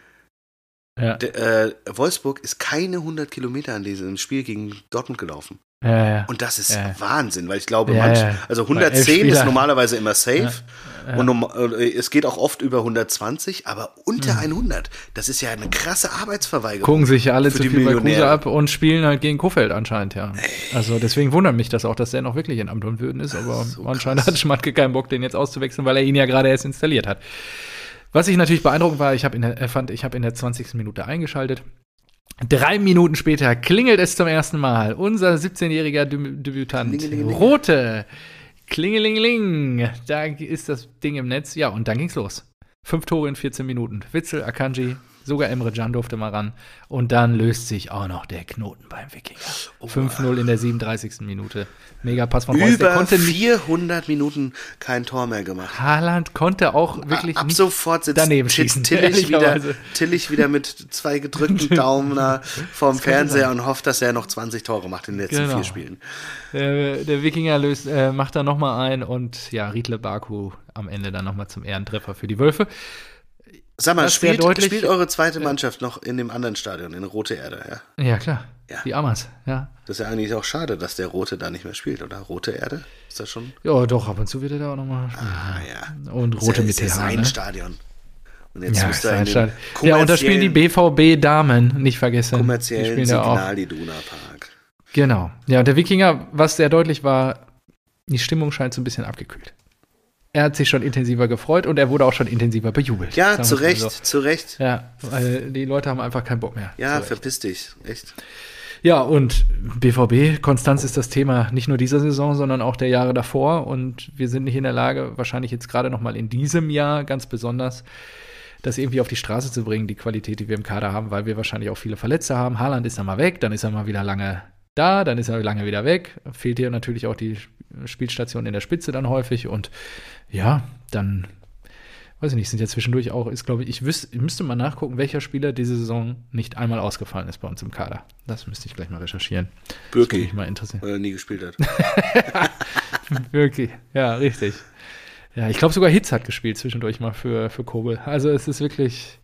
Ja, Der, äh, Wolfsburg ist keine 100 Kilometer an diesem Spiel gegen Dortmund gelaufen. ja, ja. Und das ist. Wahnsinn, weil ich glaube, manch, also Weil elf 110 ist normalerweise immer safe. Und norm- äh, es geht auch oft über 120, aber unter Mhm. 100, das ist ja eine krasse Arbeitsverweigerung. gucken sich alle zu die viel bei Millionäre. ab und spielen halt gegen Kofeld anscheinend, ja. Also deswegen wundert mich das auch, dass der noch wirklich in Amt und Würden ist, aber so anscheinend krass. hat Schmatke keinen Bock, den jetzt auszuwechseln, weil er ihn ja gerade erst installiert hat. Was ich natürlich beeindruckend war, ich habe in der, äh, fand, ich habe in der 20. Minute eingeschaltet. Drei Minuten später klingelt es zum ersten Mal. Unser 17-jähriger Dü Debütant. Rote. Klingelingeling. Da ist das Ding im Netz. Ja, und dann ging's los. Fünf Tore in 14 Minuten. Witzel, Akanji, sogar Emre Can durfte mal ran. Und dann löst sich auch noch der Knoten beim Wikinger. 5-0 in der 37. Minute. Mega Pass von Reus. Über konnte nicht. 400 Minuten kein Tor mehr gemacht. Haaland konnte auch wirklich Ab sofort sitzt, daneben schießen, Tillich, wieder. Tillich wieder mit zwei gedrückten Daumen da vorm Fernseher und hofft, dass er noch 20 Tore macht in den letzten Genau. vier Spielen. Der, der Wikinger löst, äh, macht da nochmal ein und ja, Riedle Baku am Ende dann nochmal zum Ehrentreffer für die Wölfe. Sag mal, spielt, spielt eure zweite Mannschaft noch in dem anderen Stadion, in Rote Erde? Ja? Ja, klar. Ja. Die Amas, ja. Das ist ja eigentlich auch schade, dass der Rote da nicht mehr spielt, oder? Rote Erde? Ist das schon? Ja, doch, ab und zu wird er da auch nochmal spielen. Ah, ja. Und rote mit ist ja sein ne? Stadion. Und jetzt Ja, muss er in ja, und da spielen die BVB Damen, nicht vergessen. Die kommerziellen da auch. Signal Iduna Park. Genau. Ja, und der Wikinger, was sehr deutlich war, die Stimmung scheint so ein bisschen abgekühlt. Er hat sich schon intensiver gefreut und er wurde auch schon intensiver bejubelt. Ja, zu Recht, so. zu Recht. Ja, weil die Leute haben einfach keinen Bock mehr. Ja, verpiss dich. Echt. Ja, und BVB, Konstanz ist das Thema nicht nur dieser Saison, sondern auch der Jahre davor. Und wir sind nicht in der Lage, wahrscheinlich jetzt gerade noch mal in diesem Jahr ganz besonders, das irgendwie auf die Straße zu bringen, die Qualität, die wir im Kader haben, weil wir wahrscheinlich auch viele Verletzte haben. Haaland ist dann mal weg, dann ist er mal wieder lange da, dann ist er lange wieder weg. Fehlt hier natürlich auch die Spielstation in der Spitze dann häufig. Und ja, dann weiß ich nicht, sind ja zwischendurch auch, ist glaube ich, ich, wüs müsste mal nachgucken, welcher Spieler diese Saison nicht einmal ausgefallen ist bei uns im Kader. Das müsste ich gleich mal recherchieren. Birki, mich mal interessieren. weil er nie gespielt hat. Wirklich, ja, richtig. Ja, ich glaube sogar Hitz hat gespielt zwischendurch mal für, für Kobel. Also es ist wirklich,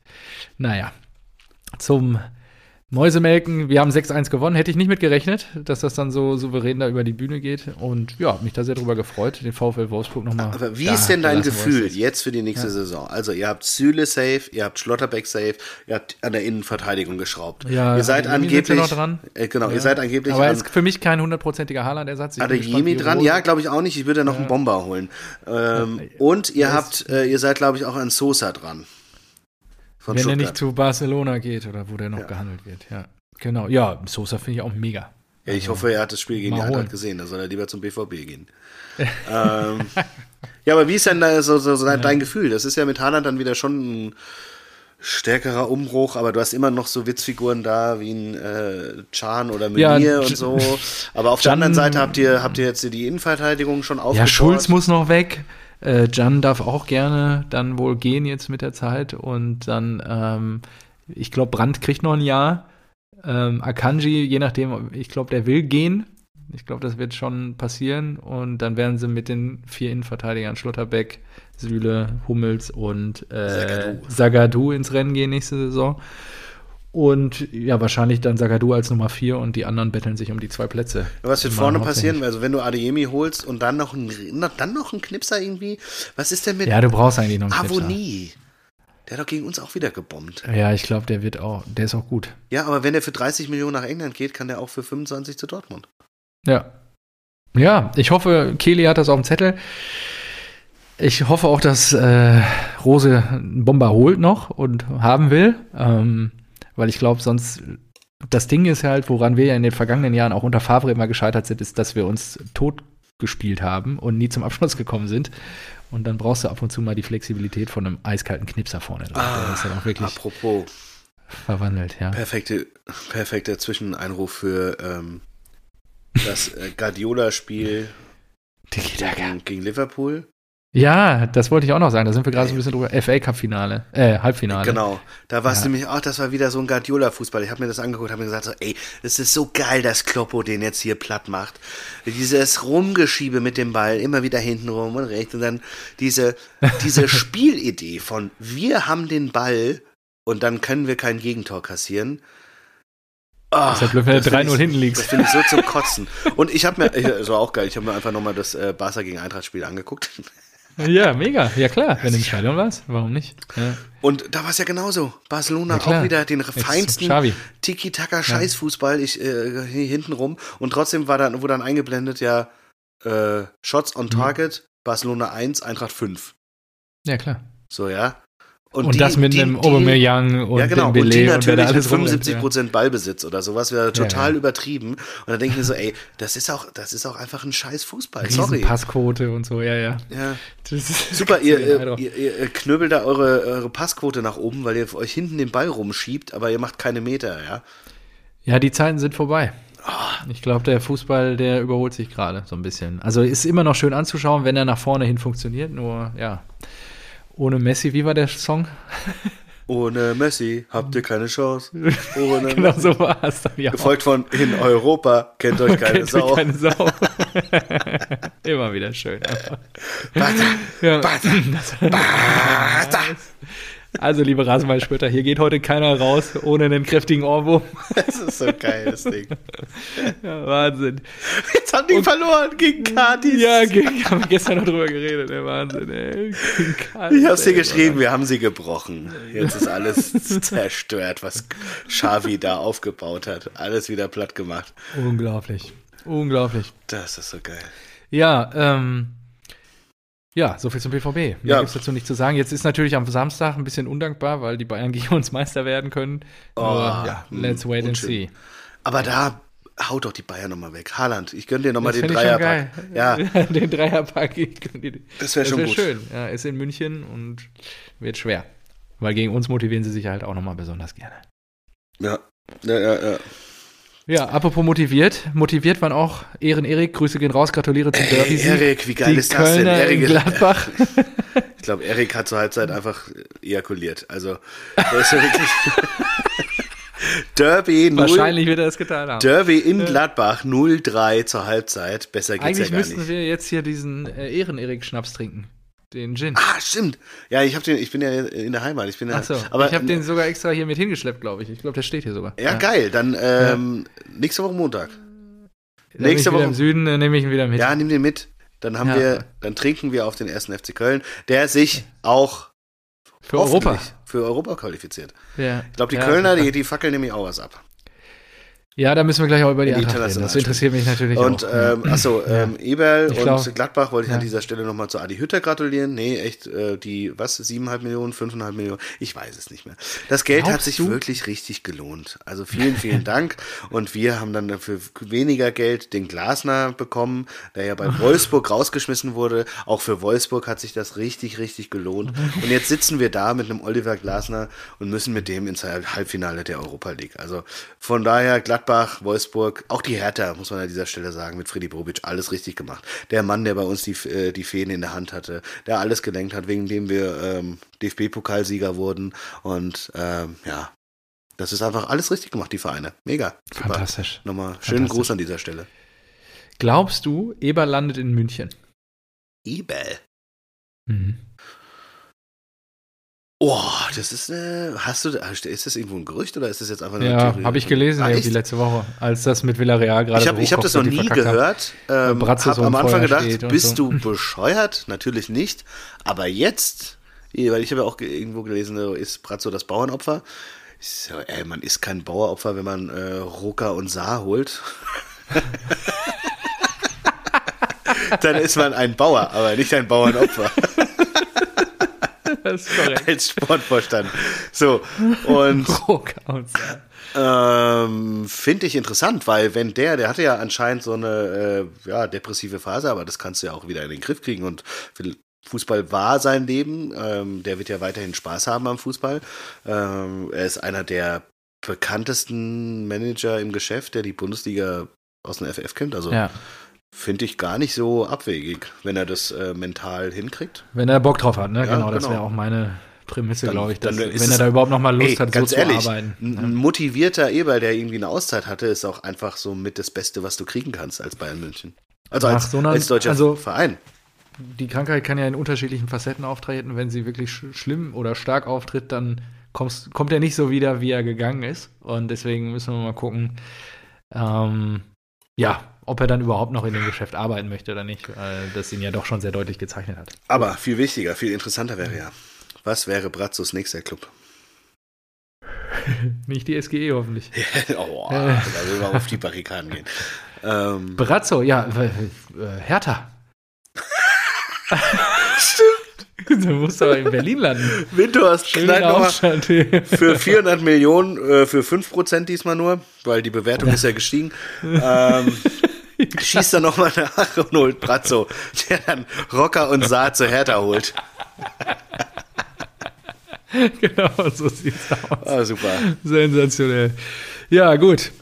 naja, zum Mäusemelken. Wir haben 6-1 gewonnen. Hätte ich nicht mit gerechnet, dass das dann so souverän da über die Bühne geht. Und ja, mich da sehr drüber gefreut, den VfL Wolfsburg nochmal. Aber wie ist denn dein Gefühl jetzt für die nächste Saison? Also, ihr habt Süle safe, ihr habt Schlotterbeck safe, ihr habt an der Innenverteidigung geschraubt. Ja, ihr seid angeblich. noch dran. Äh, genau, Ja. ihr seid angeblich Aber er an ist für mich kein hundertprozentiger Haaland-Ersatz. Gespannt, Adeyemi wie dran. Ja, glaube ich auch nicht. Ich würde ja noch einen Bomber holen. Ähm, und ihr habt, äh, ihr seid, glaube ich, auch an Sosa dran. Von Wenn er Stuttgart. nicht zu Barcelona geht oder wo der noch Ja. gehandelt wird, ja. Genau, ja, Sosa finde ich auch mega. Ja, ich hoffe, er hat das Spiel gegen die. Eintracht gesehen, da soll er lieber zum BVB gehen. ähm, ja, aber wie ist denn da so, so, so dein Gefühl? Das ist ja mit Haaland dann wieder schon ein stärkerer Umbruch, aber du hast immer noch so Witzfiguren da wie ein äh, Chan oder Ja, Meunier J- und so. Aber auf der Can- anderen Seite habt ihr, habt ihr jetzt die Innenverteidigung schon aufgebaut. Ja, Schulz muss noch weg. Äh, Jan darf auch gerne dann wohl gehen jetzt mit der Zeit. Und dann, ähm, ich glaube, Brandt kriegt noch ein Jahr. Ähm, Akanji, je nachdem, ich glaube, der will gehen. Ich glaube, das wird schon passieren. Und dann werden sie mit den vier Innenverteidigern Schlotterbeck, Süle, Hummels und äh. Zagadou ins Rennen gehen nächste Saison. Und ja, wahrscheinlich dann Sagadu als Nummer 4 und die anderen betteln sich um die zwei Plätze. Was wird vorne passieren? Also wenn du Adeyemi holst und dann noch ein, dann noch ein Knipser irgendwie, was ist denn mit Ja, du brauchst eigentlich noch einen Avonie? Der hat doch gegen uns auch wieder gebombt. Ja, ich glaube, der wird auch, der ist auch gut. Ja, aber wenn der für 30 Millionen nach England geht, kann der auch für 25 zu Dortmund. Ja. Ja, ich hoffe, Kehli hat das auf dem Zettel. Ich hoffe auch, dass äh, Rose einen Bomber holt noch und haben will. Ähm, weil ich glaube, sonst, das Ding ist halt, woran wir ja in den vergangenen Jahren auch unter Favre immer gescheitert sind, ist, dass wir uns tot gespielt haben und nie zum Abschluss gekommen sind. Und dann brauchst du ab und zu mal die Flexibilität von einem eiskalten Knipser vorne. Ah, der ist dann auch wirklich apropos. verwandelt, ja. Perfekte, perfekter Zwischeneinruf für ähm, das äh, Guardiola-Spiel gegen, gegen Liverpool. Ja, das wollte ich auch noch sagen. Da sind wir gerade so ein bisschen drüber. FA Cup Finale, äh, Halbfinale. Genau. Da war es ja. nämlich auch, das war wieder so ein Guardiola-Fußball. Ich habe mir das angeguckt, habe mir gesagt, so, ey, es ist so geil, dass Kloppo den jetzt hier platt macht. Dieses Rumgeschiebe mit dem Ball, immer wieder hinten rum und rechts und dann diese, diese Spielidee von wir haben den Ball und dann können wir kein Gegentor kassieren. Oh, Deshalb blöd, wenn du 3-0 hinten liegst. Das finde ich so zum Kotzen. Und ich habe mir, das war auch geil, ich habe mir einfach nochmal das äh, Barca gegen Eintracht-Spiel angeguckt. Ja, mega. Ja, klar. Wenn du im Stadion warst, warum nicht? Ja. Und da war es ja genauso. Barcelona auch wieder den feinsten Tiki-Taka-Scheißfußball ich, äh, hinten rum. Und trotzdem war dann, wurde dann eingeblendet, ja, äh, Shots on mhm. Target, mhm. Barcelona 1, Eintracht 5. Ja, klar. So, ja. Und, und die, das mit die, einem Aubameyang und ja, genau. Dembélé und die natürlich und alles 75 Prozent Ballbesitz oder sowas wäre total ja, ja. übertrieben. Und dann denke ich mir so, ey, das ist auch, das ist auch einfach ein scheiß Fußball. Sorry. Passquote und so, ja, ja. ja. Super, ihr, ihr, ihr, ihr, knöbelt da eure, eure Passquote nach oben, weil ihr euch hinten den Ball rumschiebt, aber ihr macht keine Meter, ja. Ja, die Zeiten sind vorbei. Oh. Ich glaube, der Fußball, der überholt sich gerade so ein bisschen. Also ist immer noch schön anzuschauen, wenn er nach vorne hin funktioniert, nur ja. Ohne Messi, wie war der Song? Ohne Messi habt ihr keine Chance. Ohne genau Messi. so war es dann ja. Gefolgt von in Europa kennt euch keine kennt Sau. Keine Sau. Immer wieder schön. Bata, ja. Bata, Bata. Also, liebe Rasenballspötter, hier geht heute keiner raus ohne einen kräftigen Ohrwurm. Das ist so geil, das Ding. Ja, Wahnsinn. Jetzt haben die Und, verloren gegen Katis. Ja, gegen, haben wir gestern noch drüber geredet, ey, Wahnsinn, ey. Katis, ich hab's dir geschrieben, wir haben sie gebrochen. Jetzt ist alles zerstört, was Xavi da aufgebaut hat. Alles wieder platt gemacht. Unglaublich. Unglaublich. Das ist so geil. Ja, ähm, ja, soviel zum BVB. Mehr ja. gibt es dazu nicht zu sagen. Jetzt ist natürlich am Samstag ein bisschen undankbar, weil die Bayern gegen uns Meister werden können. Oh, Aber ja, let's wait and see. Aber da haut doch die Bayern nochmal weg. Haaland, ich gönne dir nochmal den Dreierpack. Ja. den Dreierpack. Das wäre schon wär gut. schön. Ja, ist in München und wird schwer. Weil gegen uns motivieren sie sich halt auch nochmal besonders gerne. Ja, ja, ja, ja. Ja, apropos motiviert. Motiviert waren auch Ehren Erik. Grüße gehen raus, gratuliere zum Derby. Erik, wie geil die ist das Kölner denn? Erik Gladbach. ich glaube, Erik hat zur Halbzeit einfach ejakuliert. Also, der ist ja wirklich. Derby 0, Wahrscheinlich wird er das getan haben. Derby in Gladbach 0-3 zur Halbzeit. Besser geht's Eigentlich ja gar nicht. Eigentlich müssten wir jetzt hier diesen äh, Ehren-Erik-Schnaps trinken den Gin. Ah, stimmt. Ja, ich habe den, ich bin ja in der Heimat. Ich bin Ach so, aber ich habe den sogar extra hier mit hingeschleppt, glaube ich. Ich glaube, der steht hier sogar. Ja, ja. geil. Dann ähm, ja. nächste Woche Montag. Dann nächste Woche im Süden äh, nehme ich ihn wieder mit. Ja, nimm den mit. Dann haben ja. wir, dann trinken wir auf den ersten FC Köln, der sich auch für Europa für Europa qualifiziert. Ja. Ich glaube, die Kölner, die, die fackeln nämlich auch was ab. Ja, da müssen wir gleich auch über die, die Eintracht reden. Das interessiert mich natürlich und, auch. Ähm, achso, ähm, Eberl und glaub, Gladbach wollte ich ja. an dieser Stelle nochmal zu Adi Hütter gratulieren. Nee, echt, äh, die, was, siebeneinhalb Millionen, fünfeinhalb Millionen? Ich weiß es nicht mehr. Das Geld Glaubst hat sich du? wirklich richtig gelohnt. Also vielen, vielen Dank. Und wir haben dann für weniger Geld den Glasner bekommen, der ja bei Wolfsburg rausgeschmissen wurde. Auch für Wolfsburg hat sich das richtig, richtig gelohnt. Und jetzt sitzen wir da mit einem Oliver Glasner und müssen mit dem ins Halbfinale der Europa League. Also von daher, Gladbach Gladbach, Wolfsburg, auch die Hertha, muss man an dieser Stelle sagen, mit Freddy Bobic, alles richtig gemacht. Der Mann, der bei uns die, äh, die Fäden in der Hand hatte, der alles gelenkt hat, wegen dem wir ähm, DFB-Pokalsieger wurden. Und ähm, ja, das ist einfach alles richtig gemacht, die Vereine. Mega. Super. Fantastisch. Nochmal schönen Gruß an dieser Stelle. Glaubst du, Eber landet in München? Eber? Mhm. Oh, das ist eine. Hast du. Ist das irgendwo ein Gerücht oder ist das jetzt einfach nur Ja, habe ich gelesen ah, irgendwie letzte Woche, als das mit Villarreal gerade Ich habe hab das noch nie gehört. Ähm, Bratzo hab so im am Anfang gedacht, bist so. du bescheuert? Natürlich nicht. Aber jetzt, weil ich habe ja auch ge- irgendwo gelesen, ist Bratzo das Bauernopfer? Ich So, ey, man ist kein Baueropfer, wenn man äh, Rucker und Saar holt. Dann ist man ein Bauer, aber nicht ein Bauernopfer. Das ist korrekt. als Sportvorstand. So, und ähm, finde ich interessant, weil wenn der, der hatte ja anscheinend so eine äh, ja, depressive Phase, aber das kannst du ja auch wieder in den Griff kriegen und Fußball war sein Leben. Ähm, der wird ja weiterhin Spaß haben am Fußball. Ähm, er ist einer der bekanntesten Manager im Geschäft, der die Bundesliga aus dem FF kennt. Also Ja. Finde ich gar nicht so abwegig, wenn er das äh, mental hinkriegt. Wenn er Bock drauf hat, ne? Ja, genau, das genau. wäre auch meine Prämisse, glaube ich. Dass, wenn er es- da überhaupt noch mal Lust Ey, hat, ganz so ehrlich, zu arbeiten. ein Ja. ein motivierter Eber, der irgendwie eine Auszeit hatte, ist auch einfach so mit das Beste, was du kriegen kannst als Bayern München. Also als, so einer- als deutscher also- Verein. Die Krankheit kann ja in unterschiedlichen Facetten auftreten. Wenn sie wirklich sch schlimm oder stark auftritt, dann kommst, kommt er nicht so wieder, wie er gegangen ist. Und deswegen müssen wir mal gucken, ähm, ja, ob er dann überhaupt noch in dem Geschäft arbeiten möchte oder nicht, weil das ihn ja doch schon sehr deutlich gezeichnet hat. Aber viel wichtiger, viel interessanter wäre ja, was wäre Bratzos nächster Club? Nicht die SGE hoffentlich. oh, da will wir auf die Barrikaden gehen. Ähm, Brazzo, ja, äh, äh, Hertha. Stimmt. Du musst aber in Berlin landen. Windhorst knallt nochmal für 400 Millionen, äh, für 5% diesmal nur, weil die Bewertung ist ja gestiegen. Ähm, schießt er nochmal nach und holt Brazzo, der dann Rocker und Saar zu Hertha holt. genau, so sieht's aus. Ah, super. Sensationell. Ja, gut.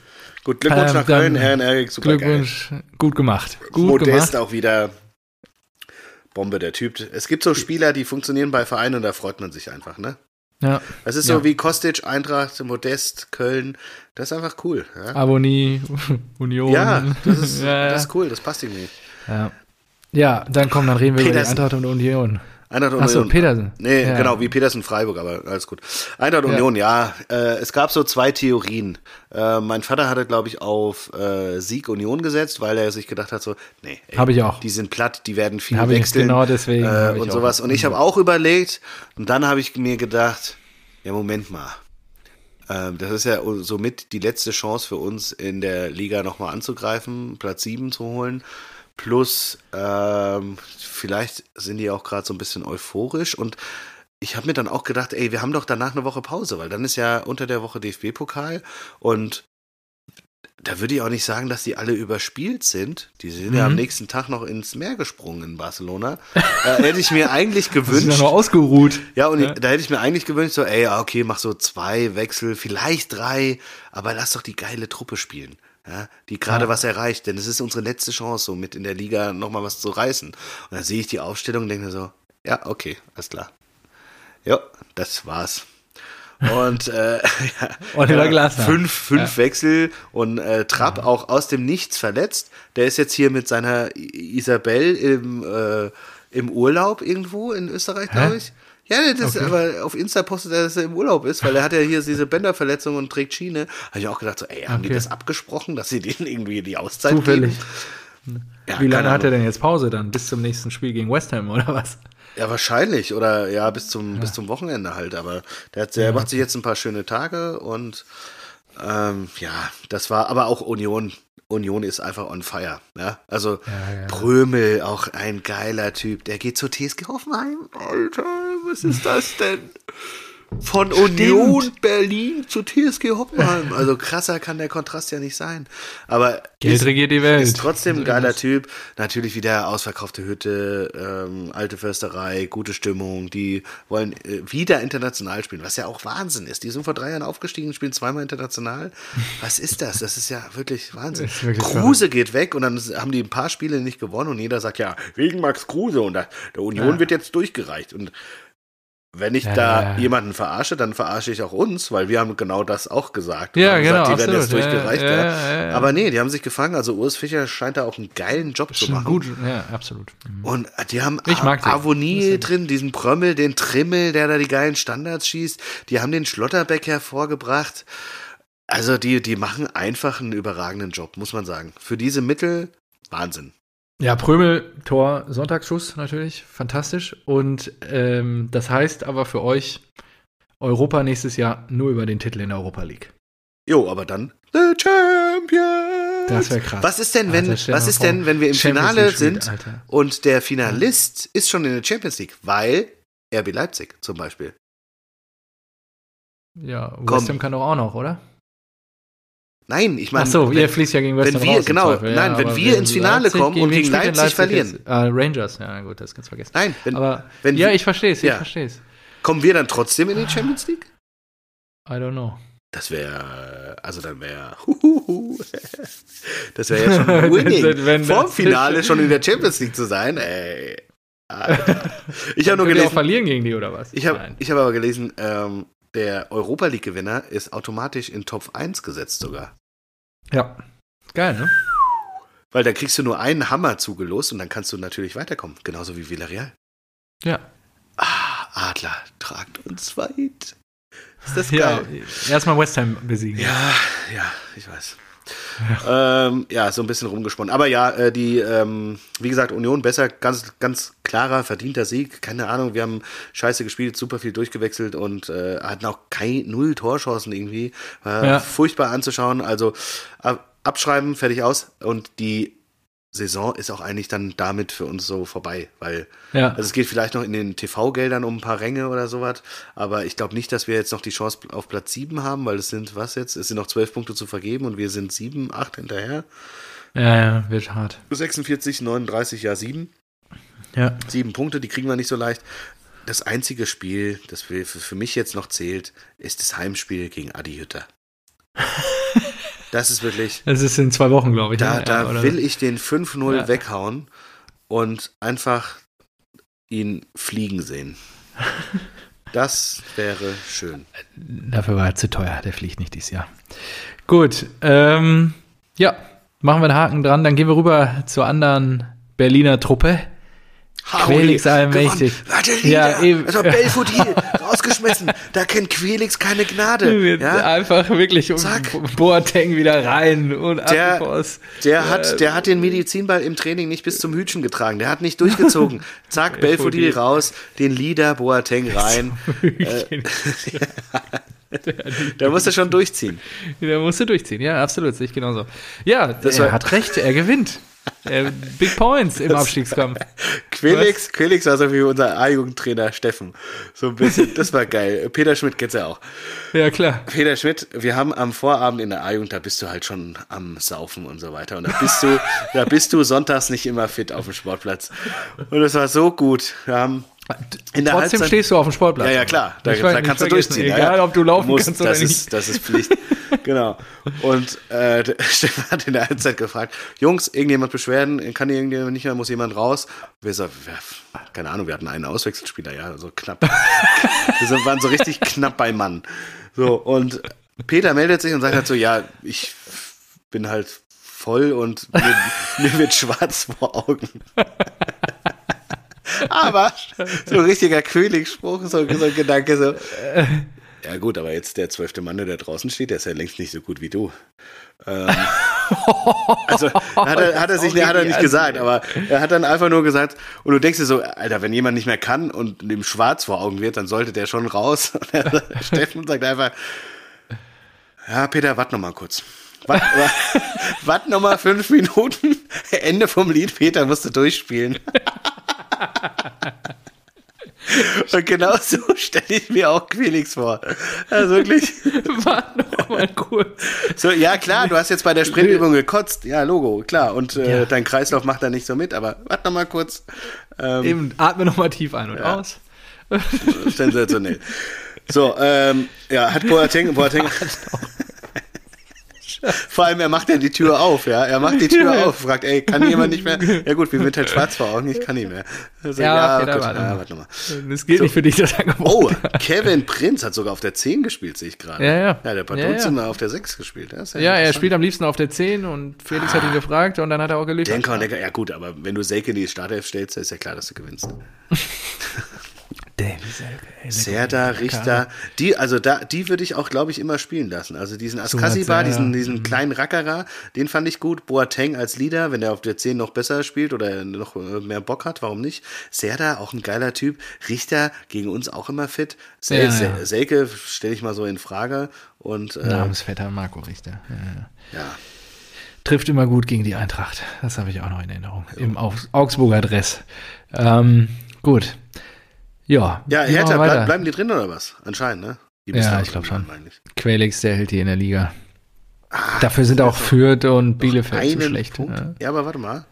Gut, Glückwunsch Ähm, nach Köln, Herrn Erik, super Glückwunsch. Gut gemacht. Gut Modest gemacht. auch wieder Bombe, der Typ. Es gibt so Spieler, die funktionieren bei Vereinen und da freut man sich einfach, ne? Ja. Das ist Ja. so wie Kostic, Eintracht, Modest, Köln. Das ist einfach cool. Ja, Abonnie, Union. ja, das, ist, ja, das ist cool, das passt irgendwie. ja. ja, dann komm, dann reden wir über die Petersen. Eintracht und Union. Eintracht Achso, Union. Petersen. Nee, Ja. genau, wie Petersen Freiburg, aber alles gut. Eintracht Union, ja. Äh, es gab so zwei Theorien. Äh, mein Vater hatte, glaube ich, auf äh, Sieg Union gesetzt, weil er sich gedacht hat, so, nee, ey, ich auch. die sind platt, die werden viel Hab ich wechseln. genau deswegen, Äh, ich und auch. sowas. Und ich habe auch überlegt, und dann habe ich mir gedacht, ja, Moment mal. Ähm, das ist ja somit die letzte Chance für uns in der Liga nochmal anzugreifen, Platz 7 zu holen. Plus, ähm, vielleicht sind die auch gerade so ein bisschen euphorisch und ich habe mir dann auch gedacht, ey, wir haben doch danach eine Woche Pause, weil dann ist ja unter der Woche DFB-Pokal und da würde ich auch nicht sagen, dass die alle überspielt sind. Die sind ja am Mhm. nächsten Tag noch ins Meer gesprungen in Barcelona. Da hätte ich mir eigentlich Das ist ja gewünscht. noch ausgeruht. Ja, und Ja. Da hätte ich mir eigentlich gewünscht, so, ey, ja, okay, mach so zwei Wechsel, vielleicht drei, aber lass doch die geile Truppe spielen. Ja, die gerade Ja. was erreicht, denn es ist unsere letzte Chance, so mit in der Liga nochmal was zu reißen. Und dann sehe ich die Aufstellung und denke mir so, ja, okay, alles klar. Ja, das war's. Und äh, ja, ja, fünf, fünf Ja. Wechsel und äh, Trapp auch aus dem Nichts verletzt. Der ist jetzt hier mit seiner Isabel im, äh, im Urlaub irgendwo in Österreich, glaube ich. Ja, das Okay. aber auf Insta postet er, dass er im Urlaub ist, weil er hat ja hier diese Bänderverletzung und trägt Schiene. Habe ich auch gedacht, so, ey, haben die Okay. das abgesprochen, dass sie denen irgendwie die Auszeit Zufällig. geben? Ja, Wie lange hat er denn jetzt Pause dann? Bis zum nächsten Spiel gegen West Ham oder was? Ja, wahrscheinlich. Oder ja, bis zum, bis zum Wochenende halt. Aber der, hat, der macht sich jetzt ein paar schöne Tage und ähm, ja, das war aber auch Union. Union ist einfach on fire. Ja? Also Ja, ja. Prömel, auch ein geiler Typ. Der geht zur TSG Hoffenheim. Alter, was ist das denn? Von Union Berlin zu TSG Hoffenheim. Also krasser kann der Kontrast ja nicht sein. Aber Geld ist, regiert die Welt. ist trotzdem ein geiler. Typ. Natürlich wieder ausverkaufte Hütte, ähm, alte Försterei, gute Stimmung. Die wollen äh, wieder international spielen, was ja auch Wahnsinn ist. Die sind vor drei Jahren aufgestiegen, spielen zweimal international. Was ist das? Das ist ja wirklich Wahnsinn. Wirklich Kruse geht weg und dann haben die ein paar Spiele nicht gewonnen und jeder sagt ja, wegen Max Kruse und der Union Ja. wird jetzt durchgereicht. Und wenn ich Ja, da ja. jemanden verarsche, dann verarsche ich auch uns, weil wir haben genau das auch gesagt. Ja, genau, Gesagt, die werden jetzt. Ja, durchgereicht. ja, Ja, ja, ja. Aber nee, die haben sich gefangen. Also Urs Fischer scheint da auch einen geilen Job zu Schon machen. gut, ja, absolut. Und die haben Ich mag. Avonie drin, diesen Prömmel, den Trimmel, der da die geilen Standards schießt. Die haben den Schlotterbeck hervorgebracht. Also die, die machen einfach einen überragenden Job, muss man sagen. Für diese Mittel Wahnsinn. Ja, Prömel, Tor, Sonntagsschuss natürlich, fantastisch. Und ähm, das heißt aber für euch Europa nächstes Jahr nur über den Titel in der Europa League. Jo, aber dann The Champions. Das wäre krass. Was ist denn, wenn, Alter, was ist denn, wenn wir im Champions Finale sind Alter. und der Finalist ist schon in der Champions League, weil RB Leipzig zum Beispiel. Ja. West Ham kann doch auch noch, oder? Nein, ich meine, Ach so, wenn- ihr fließt ja gegen West wenn wir- raus genau, Zweifel, nein, ja, wenn wir ins Finale kommen und gegen denn Leipzig verlieren. Jetzt? Ah, Rangers, ja gut, das kannst du vergessen. nein, wenn, aber wenn ja, ich verstehe es, ich Ja. verstehe es. kommen wir dann trotzdem in die Champions League? I don't know. Das wäre, also dann wäre, das wäre ja schon winning. Wenn Vorm Finale schon in der Champions League zu sein, ey. Alter. Ich habe nur ihr auch gelesen, verlieren gegen die oder was? ich habe ich aber gelesen, ähm, der Europa League Gewinner ist automatisch in Top 1 gesetzt sogar. Ja. Geil, ne? Weil da kriegst du nur einen Hammer zugelost und dann kannst du natürlich weiterkommen. Genauso wie Villarreal. Ja. Ah, Adler, tragt uns weit. Ist das Ja, geil? erstmal West Ham besiegen. Ja, ja, ich weiß. Ja, ähm, ja so ein bisschen rumgesponnen. Aber ja, äh, die, ähm, wie gesagt, Union besser, ganz, ganz klarer, verdienter Sieg. Keine Ahnung, wir haben scheiße gespielt, super viel durchgewechselt und äh, hatten auch kein, null Torchancen irgendwie. War Ja. furchtbar anzuschauen. Also ab, abschreiben, fertig aus. Und die Saison ist auch eigentlich dann damit für uns so vorbei, weil Ja. also es geht vielleicht noch in den TV-Geldern um ein paar Ränge oder sowas, aber ich glaube nicht, dass wir jetzt noch die Chance auf Platz 7 haben, weil es sind, was jetzt? Es sind noch 12 Punkte zu vergeben und wir sind 7, 8 hinterher. ja, ja, wird hart. 46, 39, ja 7. Ja. 7 Punkte, die kriegen wir nicht so leicht. Das einzige Spiel, das für mich jetzt noch zählt, ist das Heimspiel gegen Adi Hütter. Das ist wirklich, Das ist in zwei Wochen, glaube ich. da, ne? da Ja, will ich den 5-0 Ja. weghauen und einfach ihn fliegen sehen. Das wäre schön. Dafür war er zu teuer, der fliegt nicht dieses Jahr. Gut, ähm, ja, machen wir einen Haken dran, dann gehen wir rüber zur anderen Berliner Truppe. Quelix allmächtig. Warte, Ja, ja, eben. Also Belfodil, rausgeschmissen. Da kennt Quelix keine Gnade. Ja? Einfach wirklich um Zack. Boateng wieder rein und Der- ab die Post. Der hat, der hat den Medizinball im Training nicht bis zum Hütchen getragen. Der hat nicht durchgezogen. Zack, Belfodil raus, den Leader Boateng rein. Äh, Da musst du schon durchziehen. Der musste durchziehen, ja, absolut, sehe ich genauso. Ja, Das er hat recht, er gewinnt. Äh, Big Points im Abstiegskampf. Quelix, Quelix war so wie unser A-Jugendtrainer Steffen. So ein bisschen. Das war geil. Peter Schmidt geht's ja auch. Ja, klar. Peter Schmidt, wir haben am Vorabend in der A-Jugend, da bist du halt schon am Saufen und so weiter. Und da bist du, da bist du sonntags nicht immer fit auf dem Sportplatz. Und es war so gut. Wir haben in der Trotzdem Halbzeit- stehst du auf dem Sportplatz. Ja, ja, klar. Da, da kannst du durchziehen. Egal, ob du laufen musst, kannst oder das nicht. Ist, das ist Pflicht. genau. Und äh, Stefan hat in der Halbzeit gefragt, Jungs, irgendjemand Beschwerden? Kann irgendjemand nicht mehr? Muss jemand raus? Wir so, ja, keine Ahnung, wir hatten einen Auswechselspieler, ja, so knapp. wir sind, waren so richtig knapp bei Mann. So, und Peter meldet sich und sagt halt so, ja, ich bin halt voll und mir, mir wird schwarz vor Augen. Aber so ein richtiger Königsspruch, so, so ein Gedanke, so. Ja, gut, aber jetzt der zwölfte Mann, der da draußen steht, der ist ja längst nicht so gut wie du. Ähm, also hat er, hat er sich hat er nicht gesagt, aber er hat dann einfach nur gesagt, und du denkst dir so, Alter, wenn jemand nicht mehr kann und dem schwarz vor Augen wird, dann sollte der schon raus. Und er, Steffen sagt einfach, ja, Peter, warte noch mal kurz. Warte wart noch mal fünf Minuten. Ende vom Lied. Peter musste durchspielen. Und genau so stelle ich mir auch Quelix vor. Also wirklich. Warte noch mal kurz. So, ja, klar, du hast jetzt bei der Sprintübung gekotzt. Ja, Logo, klar. Und äh, Ja. dein Kreislauf macht da nicht so mit, aber warte noch mal kurz. Ähm, Eben, atme noch mal tief ein und Ja. aus. sensationell. So, ähm, ja, hat Boateng, Boateng, Vor allem, er macht ja die Tür auf, ja. Er macht die Tür auf, fragt, ey, kann jemand nicht mehr? Ja gut, wir sind halt schwarz vor Augen, ich kann nicht mehr. Also, Ja, okay, dann gut, warte ja, warte mal. Das gilt nicht für dich, das Angebot. Oh, Kevin Prinz hat sogar auf der 10 gespielt, sehe ich gerade. Ja, ja. Ja, der Patron Ja, ja. auf der 6 gespielt. Ja, Ja, er spielt am liebsten auf der 10 und Felix hat ihn gefragt und dann hat er auch geliefert. Denker und Denker, ja gut, aber wenn du Selke in die Startelf stellst, ist ja klar, dass du gewinnst. Davy Selke, ey, Serda, Richter, die, also da, die würde ich auch, glaube ich, immer spielen lassen. Also diesen Askasiba, diesen, diesen mhm. kleinen Rackerer, den fand ich gut. Boateng als Leader, wenn er auf der 10 noch besser spielt oder noch äh, mehr Bock hat, warum nicht? Serda, auch ein geiler Typ. Richter gegen uns auch immer fit. Sel Ja, Sel. Selke stelle ich mal so in Frage. Und äh, Namensvetter Marco Richter. Ja, ja. Trifft immer gut gegen die Eintracht. Das habe ich auch noch in Erinnerung. Im Augs Augsburger Dress. Ähm, gut. Ja, ja Hertha, bleib, bleiben die drin oder was? Anscheinend, ne? Ja, ich glaub drin schon. Quelix, der hält die in der Liga. Dafür sind auch Fürth und Bielefeld zu schlecht. Ja. Ja, aber warte mal.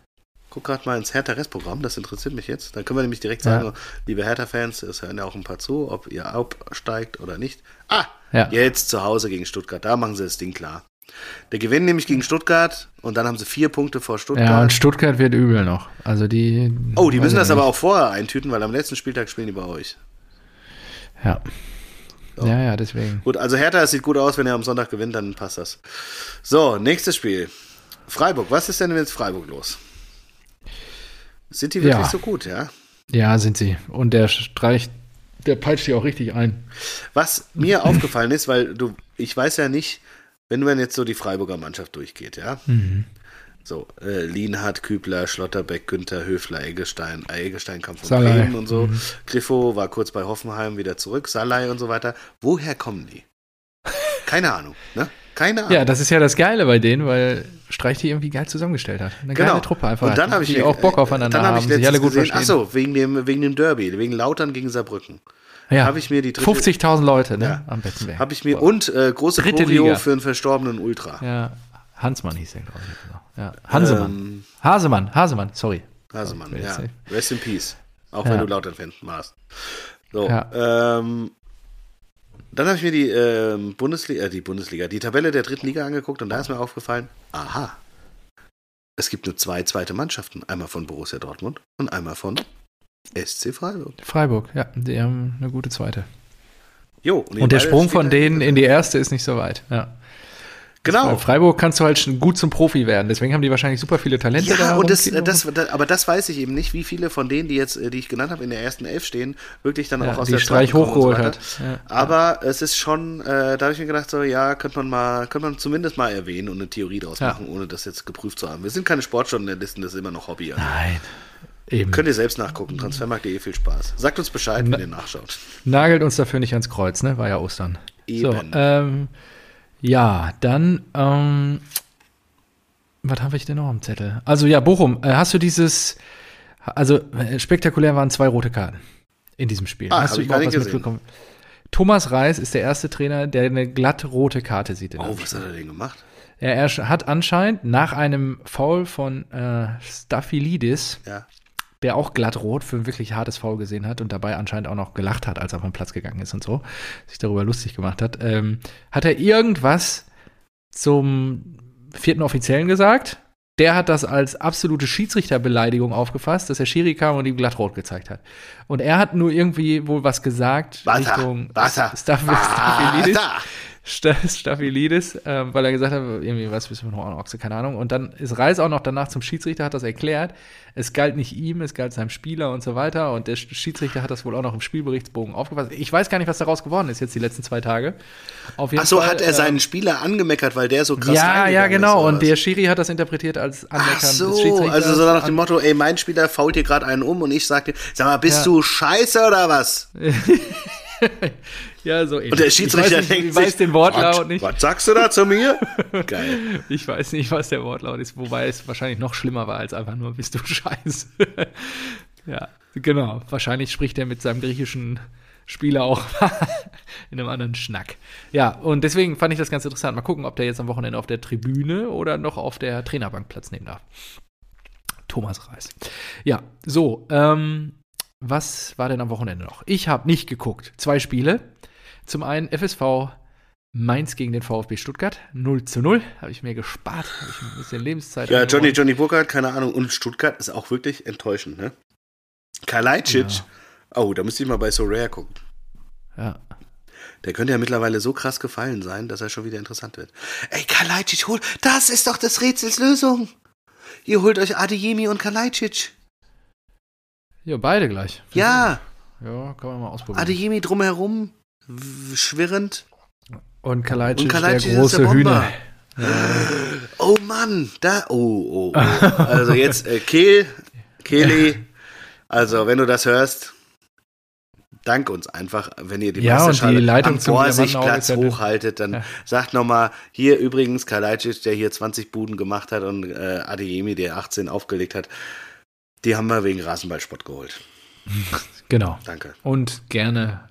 Guck gerade mal ins Hertha-Restprogramm, das interessiert mich jetzt. Dann können wir nämlich direkt Ja. sagen, liebe Hertha-Fans, es hören ja auch ein paar zu, ob ihr absteigt oder nicht. Ah, Ja. jetzt zu Hause gegen Stuttgart, da machen sie das Ding klar. Der gewinnt nämlich gegen Stuttgart und dann haben sie vier Punkte vor Ja, Stuttgart. und Stuttgart wird übel noch. Also die. oh, die müssen das aber nicht. auch vorher eintüten, weil am letzten Spieltag spielen die bei euch. Ja. Ja, ja, deswegen. Gut, also Hertha, es sieht gut aus, wenn er am Sonntag gewinnt, dann passt das. So, nächstes Spiel. Freiburg, was ist denn jetzt Freiburg los? Sind die wirklich Ja. so gut, ja? Ja, sind sie. Und der streicht, der peitscht die auch richtig ein. Was mir aufgefallen ist, weil du, ich weiß ja nicht, wenn man jetzt so die Freiburger Mannschaft durchgeht, ja. Mhm. So, äh, Lienhardt, Kübler, Schlotterbeck, Günther, Höfler, Eggestein, äh, Eggestein kam von Salai. Bremen und so. Griffo war kurz bei Hoffenheim wieder zurück, Salai und so weiter. Woher kommen die? Keine Ahnung, ne? Keine Ahnung. Ja, das ist ja das Geile bei denen, weil Streich die irgendwie geil zusammengestellt hat. Eine geile Truppe einfach. Genau. Und dann habe ich die mir- auch Bock aufeinander dann hab haben, ich sich alle gut gesehen, verstehen. Ach so, wegen dem, wegen dem Derby, wegen Lautern gegen Saarbrücken. Ja. habe ich mir die dritte- 50.000 Leute, ne? Ja. Am Bettenberg. Habe ich mir Boah. und äh, große Dritte Choreo Liga. für einen verstorbenen Ultra. Ja, Hansmann hieß der, glaube ich. Ja. Hansemann. Ähm, Hasemann, Hasemann, sorry. Hasemann, ja. safe. Rest in Peace. Auch Ja. wenn du Lautern-Fan warst. So, Ja. ähm, dann habe ich mir die ähm, Bundesliga, äh, die Bundesliga, die Tabelle der dritten Liga angeguckt und da ist mir aufgefallen, aha, es gibt nur zwei zweite Mannschaften, einmal von Borussia Dortmund und einmal von SC Freiburg. Freiburg, ja, die haben eine gute zweite. Jo, die Und der Sprung von da- denen in die erste ist nicht so weit. Ja. Bei Genau. Freiburg kannst du halt schon gut zum Profi werden. Deswegen haben die wahrscheinlich super viele Talente da. Ja, und das, das, aber das weiß ich eben nicht, wie viele von denen, die jetzt, äh, die ich genannt habe, in der ersten Elf stehen, wirklich dann Ja, auch aus die der Streich und hochgeholt so hat. Ja. Aber es ist schon, äh, da habe ich mir gedacht, so, ja, könnte man mal, könnte man zumindest mal erwähnen und eine Theorie draus Ja. machen, ohne das jetzt geprüft zu haben. Wir sind keine Sportjournalisten, das ist immer noch Hobby. Also. Nein. Eben. Könnt ihr selbst nachgucken, Transfermarkt.de, viel Spaß. Sagt uns Bescheid, wenn ihr nachschaut. Nagelt uns dafür nicht ans Kreuz, ne? War ja Ostern. So, Eben. ähm, ja, dann, ähm, was habe ich denn noch am Zettel? Also ja, Bochum, äh, hast du dieses, also äh, spektakulär waren zwei rote Karten in diesem Spiel. Ah, hast du überhaupt was gesehen. mitbekommen? Thomas Reis ist der erste Trainer, der eine glatt rote Karte sieht. Oh, was Spiel. hat er denn gemacht? er, er hat anscheinend nach einem Foul von äh, Staphylidis Ja. Der auch glatt rot für ein wirklich hartes Foul gesehen hat und dabei anscheinend auch noch gelacht hat, als er vom Platz gegangen ist und so, sich darüber lustig gemacht hat, ähm, hat er irgendwas zum vierten Offiziellen gesagt. Der hat das als absolute Schiedsrichterbeleidigung aufgefasst, dass der Schiri kam und ihm glatt rot gezeigt hat. Und er hat nur irgendwie wohl was gesagt Wasser, Richtung Wasser, Staphylidis. Wasser. Sta- Staphylidis, ähm, weil er gesagt hat, irgendwie was bist du für eine Ochse, keine Ahnung. Und dann ist Reis auch noch danach zum Schiedsrichter, hat das erklärt. Es galt nicht ihm, es galt seinem Spieler und so weiter. Und der Sch- Schiedsrichter hat das wohl auch noch im Spielberichtsbogen aufgefasst. Ich weiß gar nicht, was daraus geworden ist jetzt die letzten zwei Tage. Auf jeden Ach so, Fall, hat er äh, seinen Spieler angemeckert, weil der so krass Ja, ja, genau. Ist, und der Schiri hat das interpretiert als Anmeckern Ach des so, Schiedsrichters. also so nach dem Motto, ey, mein Spieler fault hier gerade einen um und ich sag dir, sag mal, bist Ja. du scheiße oder was? Ja, so ähnlich. Und der Schiedsrichter ich weiß nicht, denkt ich weiß sich, den Wortlaut nicht. Was sagst du da zu mir? Geil. Ich weiß nicht, was der Wortlaut ist, wobei es wahrscheinlich noch schlimmer war als einfach nur bist du scheiße. ja, genau. Wahrscheinlich spricht er mit seinem griechischen Spieler auch in einem anderen Schnack. Ja, und deswegen fand ich das ganz interessant. Mal gucken, ob der jetzt am Wochenende auf der Tribüne oder noch auf der Trainerbank Platz nehmen darf. Thomas Reis. Ja, so, ähm, was war denn am Wochenende noch? Ich habe nicht geguckt. Zwei Spiele. Zum einen FSV Mainz gegen den VfB Stuttgart. 0 zu 0. Habe ich mir gespart. Habe ich ein bisschen Lebenszeit. Ja, Johnny. Johnny Burkhardt, keine Ahnung. Und Stuttgart ist auch wirklich enttäuschend, ne? Kalajdzic. Ja. Oh, da müsste ich mal bei Soraya gucken. Ja. Der könnte ja mittlerweile so krass gefallen sein, dass er schon wieder interessant wird. Ey, Kalajdzic, hol, das ist doch des Rätsels Lösung. Ihr holt euch Adeyemi und Kalajdzic. ja, beide gleich. Ja, Ja, kann man mal ausprobieren. Adeyemi drumherum, schwirrend. Und Kalajdzic, Und Kalajdzic der ist der große Bomber. Hühner. Oh Mann, da, oh, oh, oh. Also jetzt, äh, Kehl, Kehli, also wenn du das hörst, dank uns einfach, wenn ihr die Ja, Meisterschale die Leitung am ist ja hochhaltet, dann Ja. sagt nochmal, hier übrigens Kalajdzic, der hier 20 Buden gemacht hat und äh, Adeyemi, der 18 aufgelegt hat, die haben wir wegen Rasenballsport geholt. Genau. Danke. Und gerne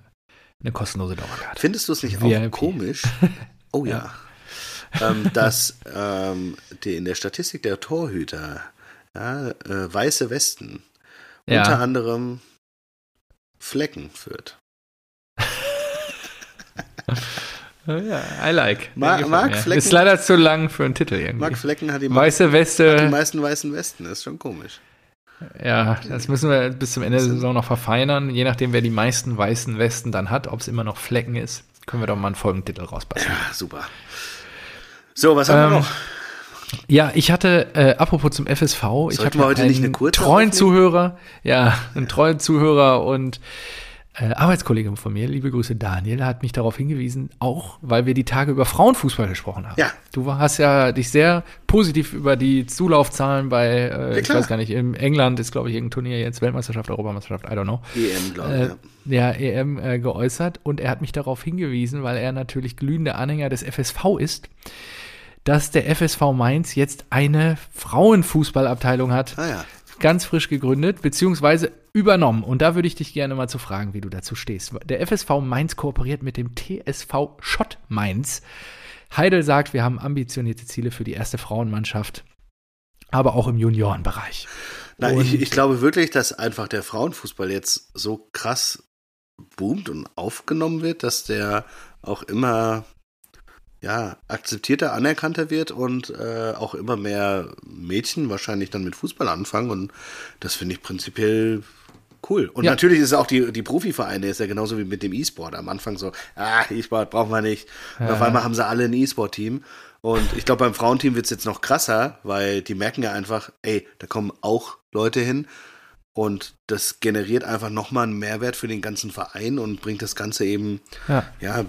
eine kostenlose Dauerkarte. Findest du es nicht VIP. auch komisch? Oh ja. ähm, dass ähm, die in der Statistik der Torhüter ja, äh, weiße Westen Ja. unter anderem Flecken führt. Ja, I like. Ma- mir. Flecken- Ist leider zu lang für einen Titel irgendwie. Mark Flecken hat die, Weiße die Weste, meisten weißen Westen. Das ist schon komisch. Ja, das müssen wir bis zum Ende der Saison noch verfeinern. Je nachdem, wer die meisten weißen Westen dann hat, ob es immer noch Flecken ist, können wir doch mal einen Folgentitel rausbasteln. Ja, super. So, was haben wir Ähm, noch? Ja, ich hatte, äh, apropos zum FSV, ich Sollten hatte wir heute nicht einen eine kurze treuen aufnehmen? Zuhörer, ja, einen treuen Zuhörer und äh, Arbeitskollege von mir, liebe Grüße Daniel, hat mich darauf hingewiesen, auch weil wir die Tage über Frauenfußball gesprochen haben. Ja. Du hast ja dich sehr positiv über die Zulaufzahlen bei, äh, ich klar. weiß gar nicht, in England ist, glaube ich, irgendein Turnier jetzt, Weltmeisterschaft, Europameisterschaft, I don't know EM, glaube ich. äh, ja. ja, EM äh, geäußert und er hat mich darauf hingewiesen, weil er natürlich glühender Anhänger des FSV ist, dass der FSV Mainz jetzt eine Frauenfußballabteilung hat, Ah ja. ganz frisch gegründet, beziehungsweise übernommen. Und da würde ich dich gerne mal zu fragen, wie du dazu stehst. Der FSV Mainz kooperiert mit dem TSV Schott Mainz. Heidel sagt, wir haben ambitionierte Ziele für die erste Frauenmannschaft, aber auch im Juniorenbereich. Na, ich, ich glaube wirklich, dass einfach der Frauenfußball jetzt so krass boomt und aufgenommen wird, dass der auch immer ja, akzeptierter, anerkannter wird und äh, auch immer mehr Mädchen wahrscheinlich dann mit Fußball anfangen und das finde ich prinzipiell cool. Und Ja. natürlich ist es auch die, die Profivereine, ist ja genauso wie mit dem E-Sport. Am Anfang so, ah, E-Sport brauchen wir nicht. Und Ja. auf einmal haben sie alle ein E-Sport-Team. Und ich glaube, beim Frauenteam wird es jetzt noch krasser, weil die merken ja einfach, ey, da kommen auch Leute hin. Und das generiert einfach nochmal einen Mehrwert für den ganzen Verein und bringt das Ganze eben, Ja. ja,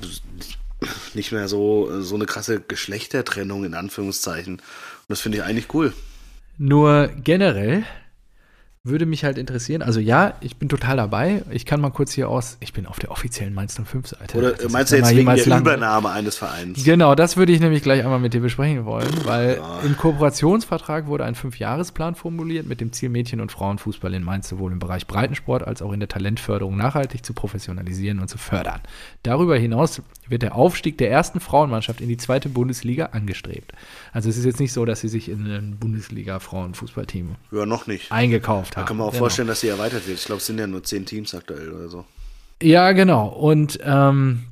nicht mehr so, so eine krasse Geschlechtertrennung in Anführungszeichen. Und das finde ich eigentlich cool. Nur generell würde mich halt interessieren, also ja, ich bin total dabei. Ich kann mal kurz hier aus, ich bin auf der offiziellen Mainz 05-Seite. Oder Das meinst du jetzt wegen der lang- Übernahme eines Vereins? Genau, das würde ich nämlich gleich einmal mit dir besprechen wollen, weil Ja. im Kooperationsvertrag wurde ein Fünfjahresplan formuliert mit dem Ziel, Mädchen- und Frauenfußball in Mainz sowohl im Bereich Breitensport als auch in der Talentförderung nachhaltig zu professionalisieren und zu fördern. Darüber hinaus wird der Aufstieg der ersten Frauenmannschaft in die zweite Bundesliga angestrebt. Also es ist jetzt nicht so, dass sie sich in ein Bundesliga-Frauenfußballteam Ja, noch nicht. eingekauft haben. Da kann man auch Genau. vorstellen, dass sie erweitert wird. Ich glaube, es sind ja nur zehn Teams aktuell oder so. Ja, genau. Und ähm,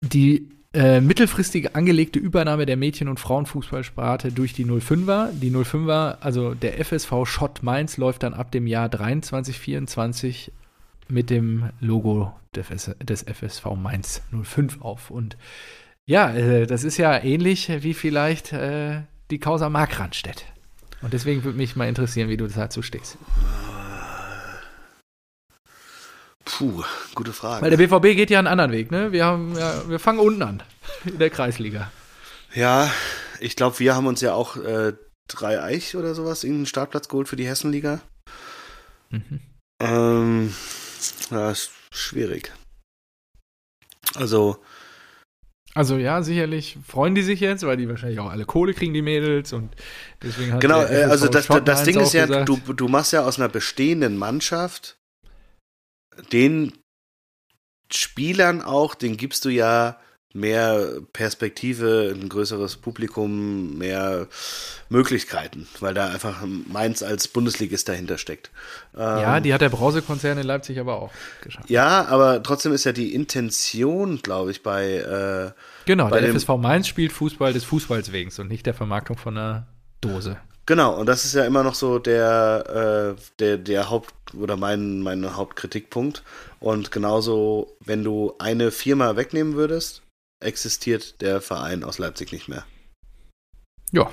die äh, mittelfristige angelegte Übernahme der Mädchen- und Frauenfußballsparte durch die 05er. Die 05er, also der FSV Schott Mainz, läuft dann ab dem Jahr 23, 24 mit dem Logo des, des FSV Mainz 05 auf. Und ja, äh, das ist ja ähnlich wie vielleicht äh, die Causa Markranstädt. Und deswegen würde mich mal interessieren, wie du dazu stehst. Puh, gute Frage. Weil der BVB geht ja einen anderen Weg, ne? Wir, haben, ja, wir fangen unten an in der Kreisliga. Ja, ich glaube, wir haben uns ja auch äh, drei Eich oder sowas in den Startplatz geholt für die Hessenliga. Mhm. Ähm, ja, ist schwierig. Also, Also ja, sicherlich freuen die sich jetzt, weil die wahrscheinlich auch alle Kohle kriegen, die Mädels. Und deswegen hat genau, der äh, also das, das Ding ist ja, gesagt, du, du machst ja aus einer bestehenden Mannschaft den Spielern auch, den gibst du ja mehr Perspektive, ein größeres Publikum, mehr Möglichkeiten, weil da einfach Mainz als Bundesligist dahinter steckt. Ja, die hat der Brause-Konzern in Leipzig aber auch geschafft. Ja, aber trotzdem ist ja die Intention, glaube ich, bei. Äh, Genau, bei der FSV Mainz spielt Fußball des Fußballs wegen und nicht der Vermarktung von einer Dose. Genau, und das ist ja immer noch so der, äh, der, der Haupt- oder mein, mein Hauptkritikpunkt. Und genauso, wenn du eine Firma wegnehmen würdest, existiert der Verein aus Leipzig nicht mehr. Ja,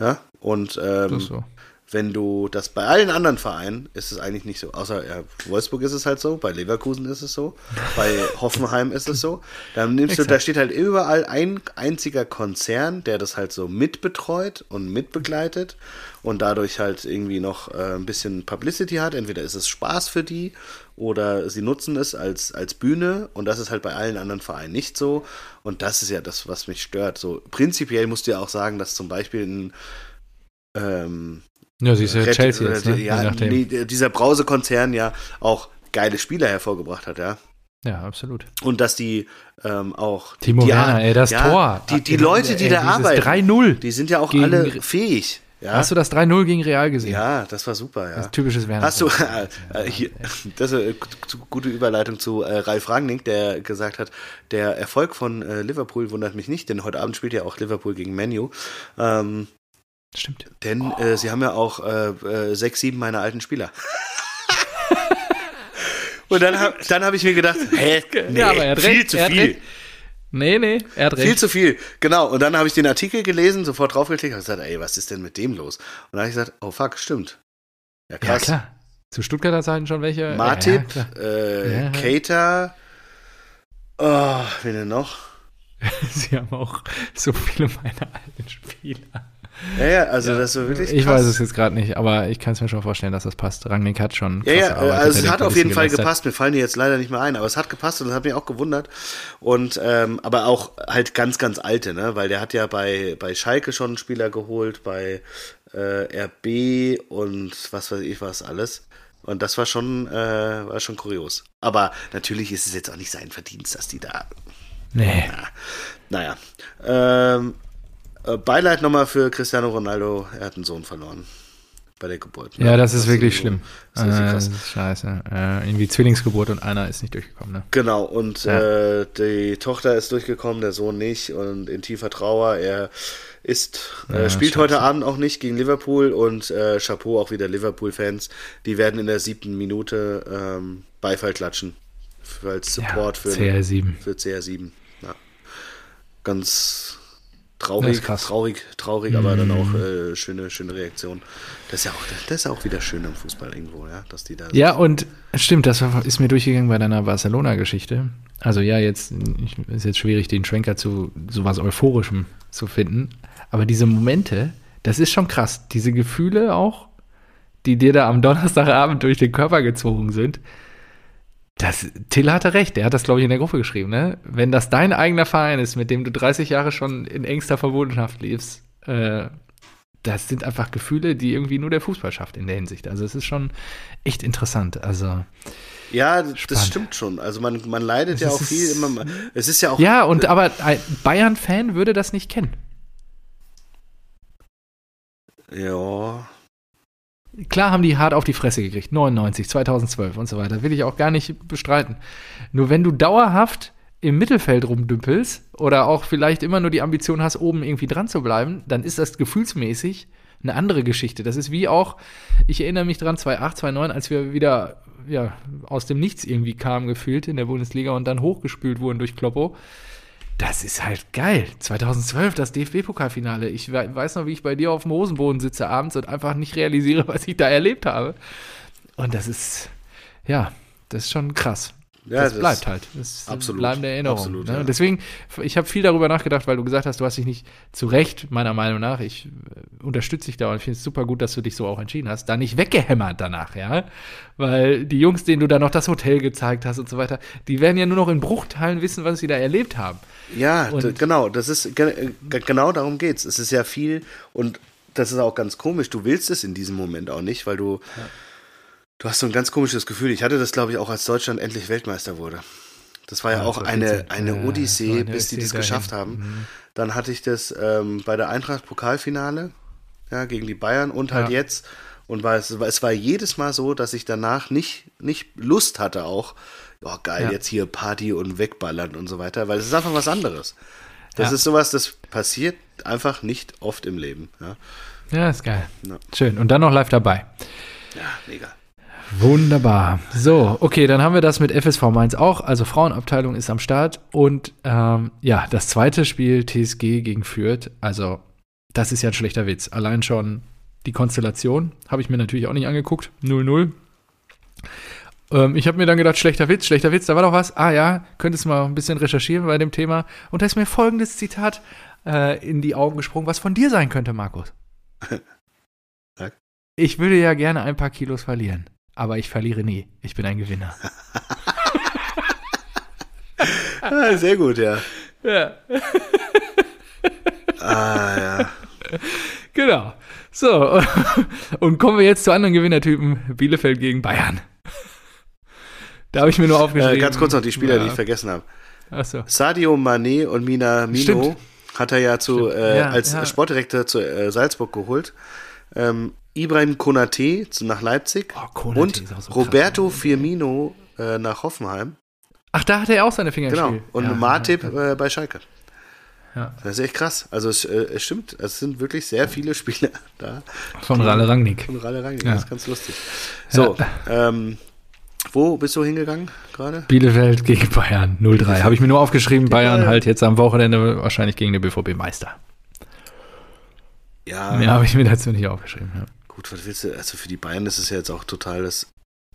Ja? Und ähm, so. wenn du das bei allen anderen Vereinen ist es eigentlich nicht so. Außer ja, Wolfsburg ist es halt so, bei Leverkusen ist es so, bei Hoffenheim ist es so. Dann nimmst du, Exakt. da steht halt überall ein einziger Konzern, der das halt so mitbetreut und mitbegleitet und dadurch halt irgendwie noch äh, ein bisschen Publicity hat. Entweder ist es Spaß für die oder sie nutzen es als, als Bühne und das ist halt bei allen anderen Vereinen nicht so. Und das ist ja das, was mich stört. So prinzipiell musst du ja auch sagen, dass zum Beispiel ein ähm, Ja, siehst du, Red- Chelsea jetzt, ne? Ja, dieser Brause-Konzern ja auch geile Spieler hervorgebracht hat, ja. Ja, absolut. Und dass die ähm, auch. Timo die, Werner, ey, das ja, Tor. Die, die Leute, die ey, da arbeiten, 3-0 die sind ja auch alle fähig. Ja, Hast du das 3-0 gegen Real gesehen? ja das war super, ja. Das ist typisches Werner. Hast du, äh, äh, hier, das ist eine gu- gute Überleitung zu äh, Ralf Rangnick, der gesagt hat, der Erfolg von äh, Liverpool wundert mich nicht, denn heute Abend spielt ja auch Liverpool gegen Menu. Ähm, Stimmt. denn äh, sie haben ja auch äh, äh, sechs, sieben meiner alten Spieler. Und dann habe dann hab ich mir gedacht, hä, nee, Ja, aber er hat viel recht, zu viel. recht. Nee, nee, er hat recht. Viel zu viel, genau. Und dann habe ich den Artikel gelesen, sofort draufgeklickt und gesagt, ey, was ist denn mit dem los? Und dann habe ich gesagt, oh fuck, stimmt. Ja, ja, krass. klar. Zu Stuttgarter Zeiten schon welche. Martip, Ja, klar. äh, Ja. Oh, wen denn noch? Sie haben auch so viele meiner alten Spieler. Ja, ja, also das war wirklich Ich krass. weiß es jetzt gerade nicht, aber ich kann es mir schon vorstellen, dass das passt. Rangnick hat schon. Ja, ja, Arbeit also es hat auf jeden Fall gepasst. Mir fallen die jetzt leider nicht mehr ein, aber es hat gepasst und das hat mich auch gewundert. Und ähm, aber auch halt ganz, ganz alte, ne? Weil der hat ja bei bei Schalke schon einen Spieler geholt, bei äh, RB und was weiß ich was alles. Und das war schon, äh, war schon kurios. Aber natürlich ist es jetzt auch nicht sein Verdienst, dass die da Nee. Naja. Ähm, äh, Beileid nochmal für Cristiano Ronaldo. Er hat einen Sohn verloren. Bei der Geburt. ne? Ja, das ist wirklich so- schlimm. Das ist Äh, krass. scheiße. Äh, irgendwie Zwillingsgeburt und einer ist nicht durchgekommen, ne? Genau, und Ja. äh, die Tochter ist durchgekommen, der Sohn nicht und in tiefer Trauer. Er ist, äh, Ja, spielt scheiße. heute Abend auch nicht gegen Liverpool und äh, Chapeau auch wieder Liverpool-Fans. Die werden in der siebten Minute ähm, Beifall klatschen. Als Support für, CR7. für CR7. Ja. Ganz traurig, traurig, traurig, aber dann auch äh, schöne, schöne Reaktion. Das ist ja auch, das ist ja auch wieder schön am Fußball irgendwo, ja, dass die da Ja, und stimmt, das war- ist mir durchgegangen bei deiner Barcelona-Geschichte. Also ja, jetzt ist jetzt schwierig, den Schwenker zu sowas Euphorischem zu finden. Aber diese Momente, das ist schon krass. Diese Gefühle auch, die dir da am Donnerstagabend durch den Körper gezogen sind. Das, Till hatte recht, der hat das, glaube ich, in der Gruppe geschrieben, ne? Wenn das dein eigener Verein ist, mit dem du 30 Jahre schon in engster Verbundenschaft lebst, äh, das sind einfach Gefühle, die irgendwie nur der Fußball schafft in der Hinsicht. Also es ist schon echt interessant. Also Ja, das Spannend. stimmt schon. Also man, man leidet Es ja auch viel immer. mal- Es ist ja auch. ja, und aber ein Bayern-Fan würde das nicht kennen. Ja. Klar haben die hart auf die Fresse gekriegt, 99, 2012 und so weiter, will ich auch gar nicht bestreiten. Nur wenn du dauerhaft im Mittelfeld rumdümpelst oder auch vielleicht immer nur die Ambition hast, oben irgendwie dran zu bleiben, dann ist das gefühlsmäßig eine andere Geschichte. Das ist wie auch, ich erinnere mich dran, 2008, 2009, als wir wieder ja, aus dem Nichts irgendwie kamen gefühlt in der Bundesliga und dann hochgespült wurden durch Kloppo. Das ist halt geil. 2012, das DFB-Pokalfinale. Ich we- weiß noch, wie ich bei dir auf dem Hosenboden sitze abends und einfach nicht realisiere, was ich da erlebt habe. Und das ist, ja, das ist schon krass. Ja, das, das- bleibt halt. Das ist absolut, bleibende Erinnerung. absolut, ne? ja. Deswegen, ich habe viel darüber nachgedacht, weil du gesagt hast, du hast dich nicht zu Recht, meiner Meinung nach, ich äh, unterstütze dich da und finde es super gut, dass du dich so auch entschieden hast, da nicht weggehämmert danach, ja. Weil die Jungs, denen du da noch das Hotel gezeigt hast und so weiter, die werden ja nur noch in Bruchteilen wissen, was sie da erlebt haben. Ja, genau. Das ist ge- ge- genau darum geht's. Es ist ja viel und das ist auch ganz komisch. Du willst es in diesem Moment auch nicht, weil du du hast so ein ganz komisches Gefühl. Ich hatte das, glaube ich, auch als Deutschland endlich Weltmeister wurde. Das war ja, Ja, auch 2014. Ja, eine, eine Odyssee, eine bis die das dahin. geschafft haben. Mhm. Dann hatte ich das ähm, bei der Eintracht Pokalfinale ja, gegen die Bayern und halt Ja. jetzt. Und war es, es war jedes Mal so, dass ich danach nicht, nicht Lust hatte auch, oh geil, Ja. jetzt hier Party und wegballern und so weiter, weil es ist einfach was anderes. Das Ja. ist sowas, das passiert einfach nicht oft im Leben. Ja, Ja, ist geil. Ja. Schön. Und dann noch live dabei. ja mega. Wunderbar. So, okay, dann haben wir das mit FSV Mainz auch. Also Frauenabteilung ist am Start. Und ähm, ja, das zweite Spiel TSG gegen Fürth. Also, das ist ja ein schlechter Witz. Allein schon die Konstellation habe ich mir natürlich auch nicht angeguckt. 0-0. Ähm, ich habe mir dann gedacht, schlechter Witz, schlechter Witz, da war doch was. Ah ja, könntest du mal ein bisschen recherchieren bei dem Thema. Und da ist mir folgendes Zitat äh, in die Augen gesprungen, was von dir sein könnte, Markus. Ich würde ja gerne ein paar Kilos verlieren, aber ich verliere nie. Ich bin ein Gewinner. Ah, sehr gut, ja. Ja. Ah, ja. Genau. So, und kommen wir jetzt zu anderen Gewinnertypen. Bielefeld gegen Bayern. Da habe ich mir nur aufgeschrieben. Äh, ganz kurz noch die Spieler, ja. die ich vergessen habe. Achso. Sadio Mané und Mina Mino Stimmt. hat er ja zu, äh, Ja, als ja. Sportdirektor zu äh, Salzburg geholt. Ähm, Ibrahim Konate zu, nach Leipzig Oh, Konate und so Roberto krass. Firmino äh, nach Hoffenheim. Ach, da hat er auch seine Finger im Genau. Spiel. Und ja, Matip Ja, äh, bei Schalke. ja. Das ist echt krass. Also es, äh, es stimmt, es sind wirklich sehr viele Spieler da. Von Ralle Rangnick. Von Ralle Rangnick. Ja. Das ist ganz lustig. So, ähm, wo bist du hingegangen gerade? Bielefeld gegen Bayern 0-3. Habe ich mir nur aufgeschrieben. Bayern Bayern. halt jetzt am Wochenende wahrscheinlich gegen den BVB-Meister. Ja, Mehr habe ich mir dazu nicht aufgeschrieben. Ja. Gut, was willst du? Also für die Bayern ist es ja jetzt auch total das.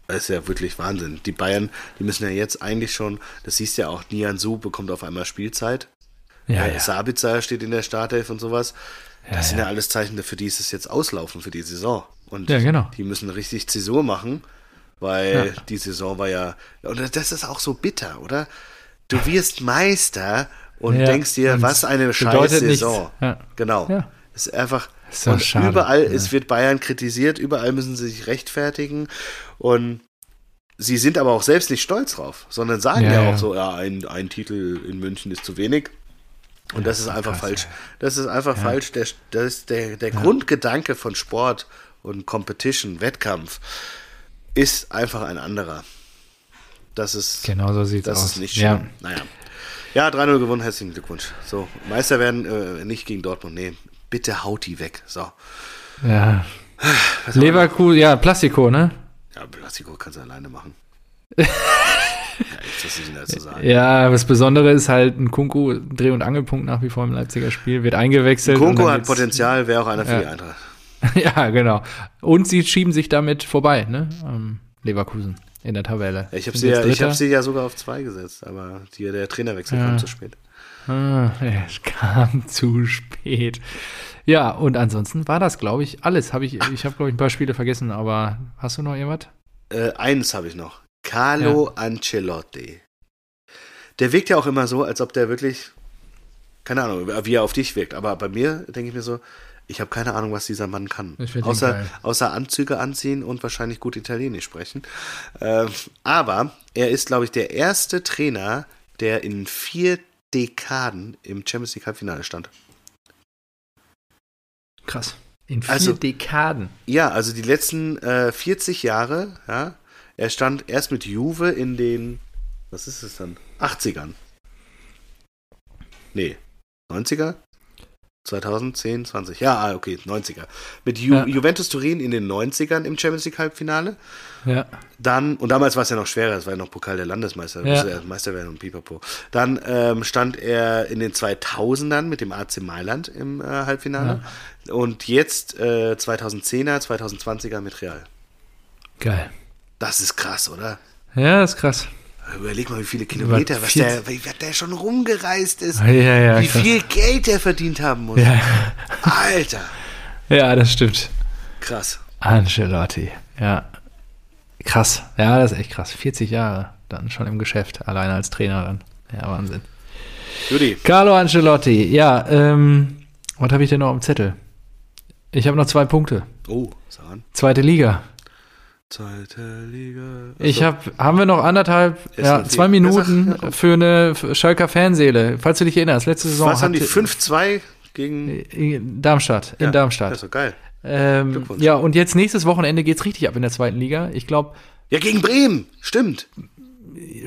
Das ist ja wirklich Wahnsinn. Die Bayern, die müssen ja jetzt eigentlich schon, das siehst du ja auch, Nian Su bekommt auf einmal Spielzeit. Ja, Äh, ja. Sabitzer steht in der Startelf und sowas. Das Ja, sind ja alles Zeichen dafür, die ist es jetzt auslaufen für die Saison. Und Ja, genau. die müssen richtig Zäsur machen, weil die Saison war ja. Und das ist auch so bitter, oder? Du wirst Meister und denkst dir, was eine scheiß. Saison. Genau. Ja. Es ist einfach. Doch und schade. überall, Ja. es wird Bayern kritisiert, überall müssen sie sich rechtfertigen. Und sie sind aber auch selbst nicht stolz drauf, sondern sagen ja, Ja, auch ja. so, ja, ein, ein Titel in München ist zu wenig. Und das ist einfach krass, falsch. Das ist einfach Ja. falsch. Der, das ist der, der Grundgedanke von Sport und Competition, Wettkampf, ist einfach ein anderer. Das ist, Genau so sieht's das aus. ist nicht Ja. schön. Naja. Ja, 3-0 gewonnen, herzlichen Glückwunsch. So, Meister werden äh, nicht gegen Dortmund. Nee, bitte haut die weg. So. Ja. Leverkusen, ja, Plastiko, ne? Ja, Plastiko kannst du alleine machen. ja, was ich dazu sagen. Ja, das Besondere ist halt, ein Kunku, Dreh- und Angelpunkt nach wie vor im Leipziger Spiel, wird eingewechselt. dann hat Potenzial, wäre auch einer für Ja. die Eintracht. ja, genau. Und sie schieben sich damit vorbei, ne? Ähm, Leverkusen in der Tabelle. Ich habe sie, ja, ich hab sie ja sogar auf zwei gesetzt, aber die, der Trainerwechsel Ja. kam zu spät. Ah, es kam zu spät. Ja, und ansonsten war das, glaube ich, alles. Hab ich ich habe, glaube ich, ein paar Spiele vergessen, aber hast du noch irgendwas? Äh, eins habe ich noch. Carlo Ancelotti. Der wirkt ja auch immer so, als ob der wirklich, keine Ahnung, wie er auf dich wirkt. Aber bei mir denke ich mir so, ich habe keine Ahnung, was dieser Mann kann. Außer, außer Anzüge anziehen und wahrscheinlich gut Italienisch sprechen. Ähm, aber er ist, glaube ich, der erste Trainer, der in vier Dekaden im Champions League Halbfinale stand. Krass. In vier Also- Dekaden. Ja, also die letzten äh, 40 Jahre, ja, er stand erst mit Juve in den, was ist es dann? 80ern. Nee, 90er? 2010, 20. Ja, ah, okay, 90er. Mit Ju Ja. Juventus Turin in den 90ern im Champions League Halbfinale. Ja. Dann, und damals war es ja noch schwerer, es war ja noch Pokal der Landesmeister, Ja. er Meister werden und pipapo. Dann ähm, stand er in den 2000ern mit dem AC Mailand im äh, Halbfinale. Und jetzt äh, 2010er, 2020er mit Real. Geil. Das ist krass, oder? Ja, ist krass. Überleg mal, wie viele Kilometer, was 40. der, wie der schon rumgereist ist. Ja, ja, wie krass. viel Geld der verdient haben muss. Ja, Alter. ja, das stimmt. Krass. Ancelotti, ja. Krass. Ja, das ist echt krass. 40 Jahre dann schon im Geschäft, alleine als Trainer dann. Ja, Wahnsinn. Judy, Carlo Ancelotti, ja, ähm, was habe ich denn noch am Zettel? Ich habe noch zwei Punkte. oh, sag an. Zweite Liga. Zweite Liga. Ich habe, haben wir noch anderthalb, Ist ja, zwei Minuten für eine Schalker Fanseele. Falls du dich erinnerst, letzte Saison Was haben die? hatte- 5-2 gegen. in Darmstadt, in Ja, Darmstadt. Das ist doch geil. Ähm, ja, und jetzt nächstes Wochenende geht's richtig ab in der zweiten Liga. Ich glaube, Ja, gegen Bremen. Stimmt.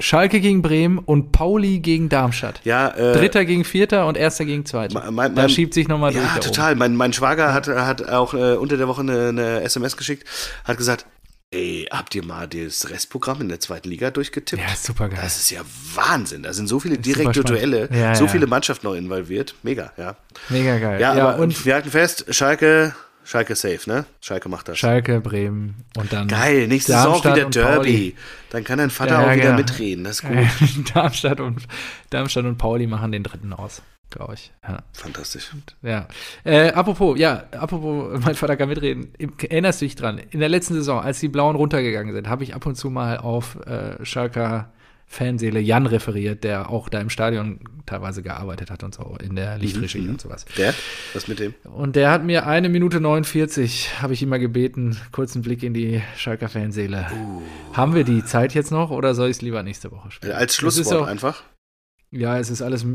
Schalke gegen Bremen und Pauli gegen Darmstadt. Ja, äh, Dritter gegen Vierter und Erster gegen Zweiter. mein- da schiebt sich nochmal durch. Ja, total. Mein, mein Schwager hat, hat auch äh, unter der Woche eine, eine SMS geschickt, hat gesagt, ey, habt ihr mal das Restprogramm in der zweiten Liga durchgetippt? Ja, super geil. Das ist ja Wahnsinn. Da sind so viele direkte. Duelle, Ja, so ja. viele Mannschaften noch involviert. Mega, ja. Mega geil. Ja, Ja, aber und wir halten fest, Schalke, Schalke safe, ne? Schalke macht das. Schalke, Bremen und dann Geil, nächste Saison Darmstadt wieder und Derby. Pauli. Dann kann dein Vater auch wieder genau. mitreden. Das ist gut. Darmstadt und Darmstadt und Pauli machen den dritten aus, glaube ich. Ja. Fantastisch. Ja. Äh, apropos, ja, apropos, mein Vater kann mitreden. Erinnerst du dich dran? In der letzten Saison, als die Blauen runtergegangen sind, habe ich ab und zu mal auf äh, Schalker Fanseele Jan referiert, der auch da im Stadion teilweise gearbeitet hat und so, in der Lichtregie Mhm. und sowas. Der? Was mit dem? Und der hat mir eine Minute 49, habe ich ihm mal gebeten, kurzen Blick in die Schalker Fanseele. Uh. Haben wir die Zeit jetzt noch oder soll ich es lieber nächste Woche spielen? Als Schlusswort auch- einfach. Ja, es ist alles,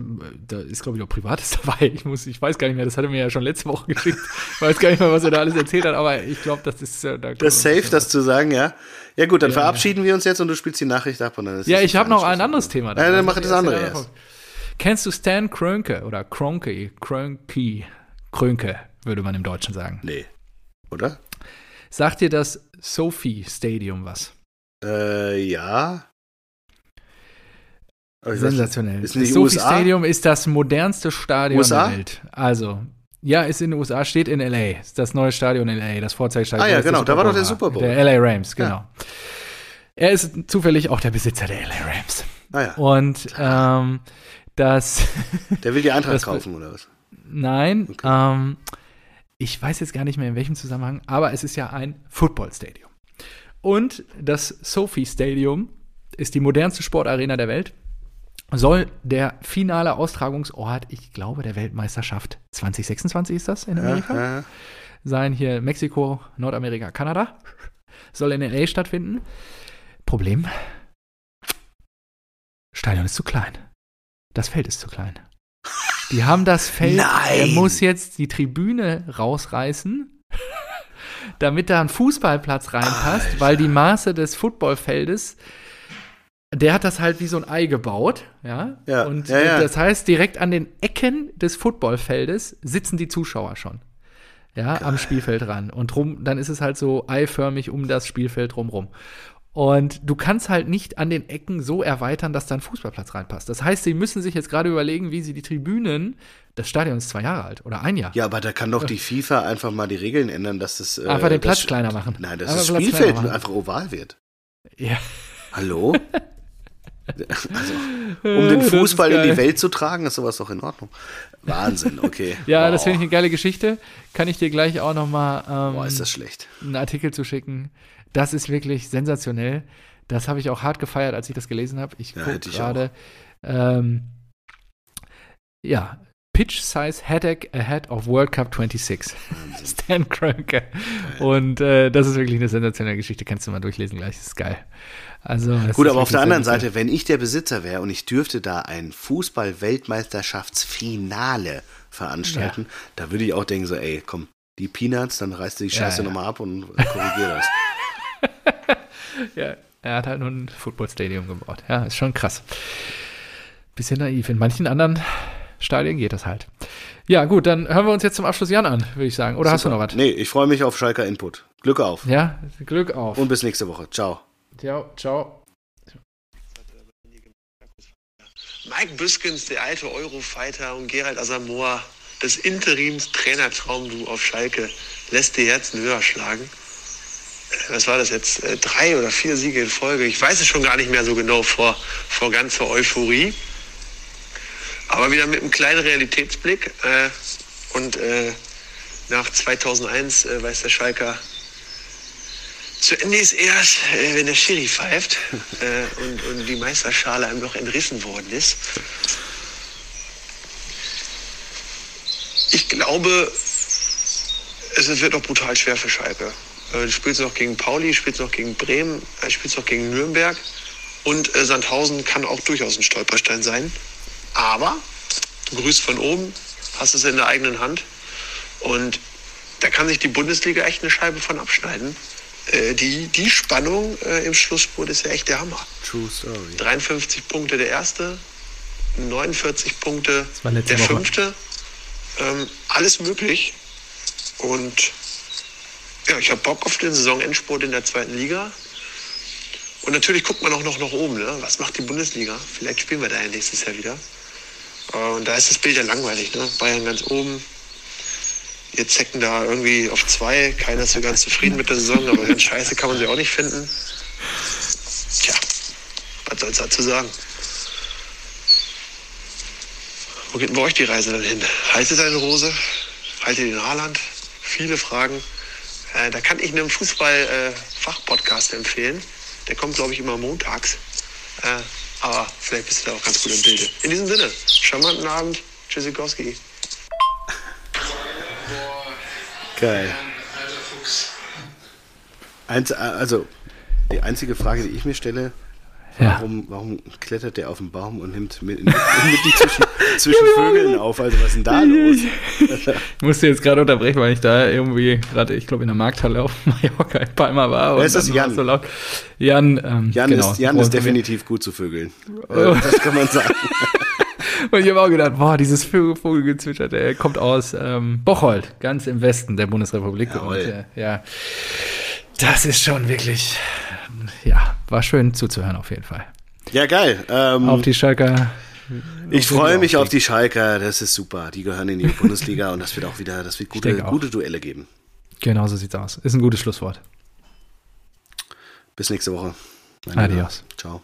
da ist glaube ich auch Privates dabei. Ich muss, ich weiß gar nicht mehr, das hat er mir ja schon letzte Woche geschickt. Ich weiß gar nicht mehr, was er da alles erzählt hat, aber ich glaube, das ist äh, da Das ist safe, das zu sagen, ja. Ja gut, dann Ja, verabschieden wir uns jetzt und du spielst die Nachricht ab und dann ist Ja, ich habe noch ein anderes Thema. Ja, dann Also, das andere erst. erst. Kennst du Stan Krönke oder Kronke, Krönke, Krönke, würde man im Deutschen sagen. Nee. Oder? Sagt dir das Sophie Stadium was? Äh, ja. Sensationell. ist das Sophie USA? Stadium ist das modernste Stadion USA? der Welt. Also, ja, ist in den USA, steht in LA. Ist das neue Stadion in LA, das Vorzeigestadion. Ah ja, genau, da war doch der Super Bowl. Der LA Rams, genau. Er ist zufällig auch der Besitzer der LA Rams. Ah ja. Und ähm, das, Der will die Eintracht kaufen, oder was? nein, Okay. ähm, ich weiß jetzt gar nicht mehr in welchem Zusammenhang, aber es ist ja ein Football-Stadium. Und das Sophie Stadium ist die modernste Sportarena der Welt. Soll der finale Austragungsort, ich glaube, der Weltmeisterschaft 2026 ist das in Amerika, sein. Hier Mexiko, Nordamerika, Kanada. Soll in LA stattfinden. Problem: Stadion ist zu klein. Das Feld ist zu klein. Die haben das Feld. Nein! Er muss jetzt die Tribüne rausreißen, damit da ein Fußballplatz reinpasst, Alter. weil die Maße des Footballfeldes. Der hat das halt wie so ein Ei gebaut, ja. Ja, Und ja, ja. das heißt, direkt an den Ecken des Footballfeldes sitzen die Zuschauer schon ja, am Spielfeld ran. Und drum, dann ist es halt so eiförmig um das Spielfeld drumrum. Und du kannst halt nicht an den Ecken so erweitern, dass da ein Fußballplatz reinpasst. Das heißt, sie müssen sich jetzt gerade überlegen, wie sie die Tribünen, das Stadion ist zwei Jahre alt oder ein Jahr, Ja, aber da kann doch die FIFA einfach mal die Regeln ändern, dass das. Äh, einfach den Platz das, kleiner machen. Nein, dass Einfach das Spielfeld einfach oval wird. Ja. Hallo? also, um den Fußball in die. Welt zu tragen, ist sowas doch in Ordnung. Wahnsinn, okay. Ja, Wow. das finde ich eine geile Geschichte. Kann ich dir gleich auch noch mal ähm, Boah, ist das schlecht. einen Artikel zu schicken. Das ist wirklich sensationell. Das habe ich auch hart gefeiert, als ich das gelesen habe. Ich Ja, gucke gerade. Ähm, ja, Pitch Size Headache Ahead of World Cup 26. Stan Kroenke. Und äh, das ist wirklich eine sensationelle Geschichte. Kannst du mal durchlesen gleich. Das ist geil. Also, Gut, aber auf der anderen sensationell. Seite, wenn ich der Besitzer wäre und ich dürfte da ein Fußball-Weltmeisterschaftsfinale veranstalten, da würde ich auch denken, so, ey, komm, die Peanuts, dann reißt du die Ja, Scheiße ja. nochmal ab und korrigier das. Ja, er hat halt nur ein Footballstadium gebaut. Ja, ist schon krass. Bisschen naiv. In manchen anderen Stadien geht das halt. Ja, gut, dann hören wir uns jetzt zum Abschluss Jan an, würde ich sagen. Oder hast du noch was? Nee, ich freue mich auf Schalker Input. Glück auf. Ja, Glück auf. Und bis nächste Woche. Ciao. Ciao, ciao. Mike Büskens, der alte Eurofighter und Gerald Asamoah, das Interims-Trainertraumduo auf Schalke, lässt die Herzen höher schlagen. Was war das jetzt? Äh, Drei oder vier Siege in Folge. Ich weiß es schon gar nicht mehr so genau vor, vor ganzer Euphorie. Aber wieder mit einem kleinen Realitätsblick. Äh, und äh, nach 2001 äh, weiß der Schalker, zu Ende ist erst, äh, wenn der Schiri pfeift äh, und, und die Meisterschale einem noch entrissen worden ist. Ich glaube, es wird noch brutal schwer für Schalke. Äh, du spielst noch gegen Pauli, spielst noch gegen Bremen, spielst noch gegen Nürnberg. Und Sandhausen kann auch durchaus ein Stolperstein sein. Aber du grüßt von oben, hast es in der eigenen Hand. Und da kann sich die Bundesliga echt eine Scheibe von abschneiden. Äh, die, die Spannung äh, im Schlussspurt ist ja echt der Hammer. True Story. 53 Punkte der erste, 49 Punkte der Woche. fünfte. Ähm, alles möglich. Und ja, ich habe Bock auf den Saisonendspurt in der zweiten Liga. Und natürlich guckt man auch noch nach oben. Ne? Was macht die Bundesliga? Vielleicht spielen wir da ja nächstes Jahr wieder. Äh, und da ist das Bild ja langweilig. Ne? Bayern ganz oben. Jetzt zecken da irgendwie auf zwei. Keiner ist so ganz zufrieden mit der Saison, aber ganz scheiße kann man sie auch nicht finden. Tja, was soll's dazu sagen? Wo geht denn bei euch die Reise dann hin? Haltet eine Rose? Haltet den Haaland? Viele Fragen. Äh, da kann ich einen Fußball-Fachpodcast empfehlen. Der kommt, glaube ich, immer montags. Äh, aber vielleicht bist du da auch ganz gut im Bilde. In diesem Sinne, charmanten Abend. Tschüssikowski. Geil. Eins, also, die einzige Frage, die ich mir stelle, Ja. warum, warum klettert der auf den Baum und nimmt mit, nimmt die zwischen, zwischen Vögeln auf? Also, was ist denn da los? Ich musste jetzt gerade unterbrechen, weil ich da irgendwie gerade, ich glaube, in der Markthalle auf Mallorca in Palma war. Wer ist das? Jan? So laut. Jan, ähm, Jan, genau. ist, Jan ist Und- definitiv gut zu Vögeln. Äh, Das kann man sagen. Und ich habe auch gedacht, boah, dieses Vogelgezwitscher, der kommt aus ähm, Bocholt, ganz im Westen der Bundesrepublik. Und, äh, ja, das ist schon wirklich, ja, war schön zuzuhören auf jeden Fall. Ja, geil. Ähm, Auf die Schalker. ich freue mich auf die Schalker. Das ist super. Die gehören in die Bundesliga und das wird auch wieder, das wird gute, gute Duelle geben. Genau so sieht's aus. Ist ein gutes Schlusswort. Bis nächste Woche. Adios. Ciao.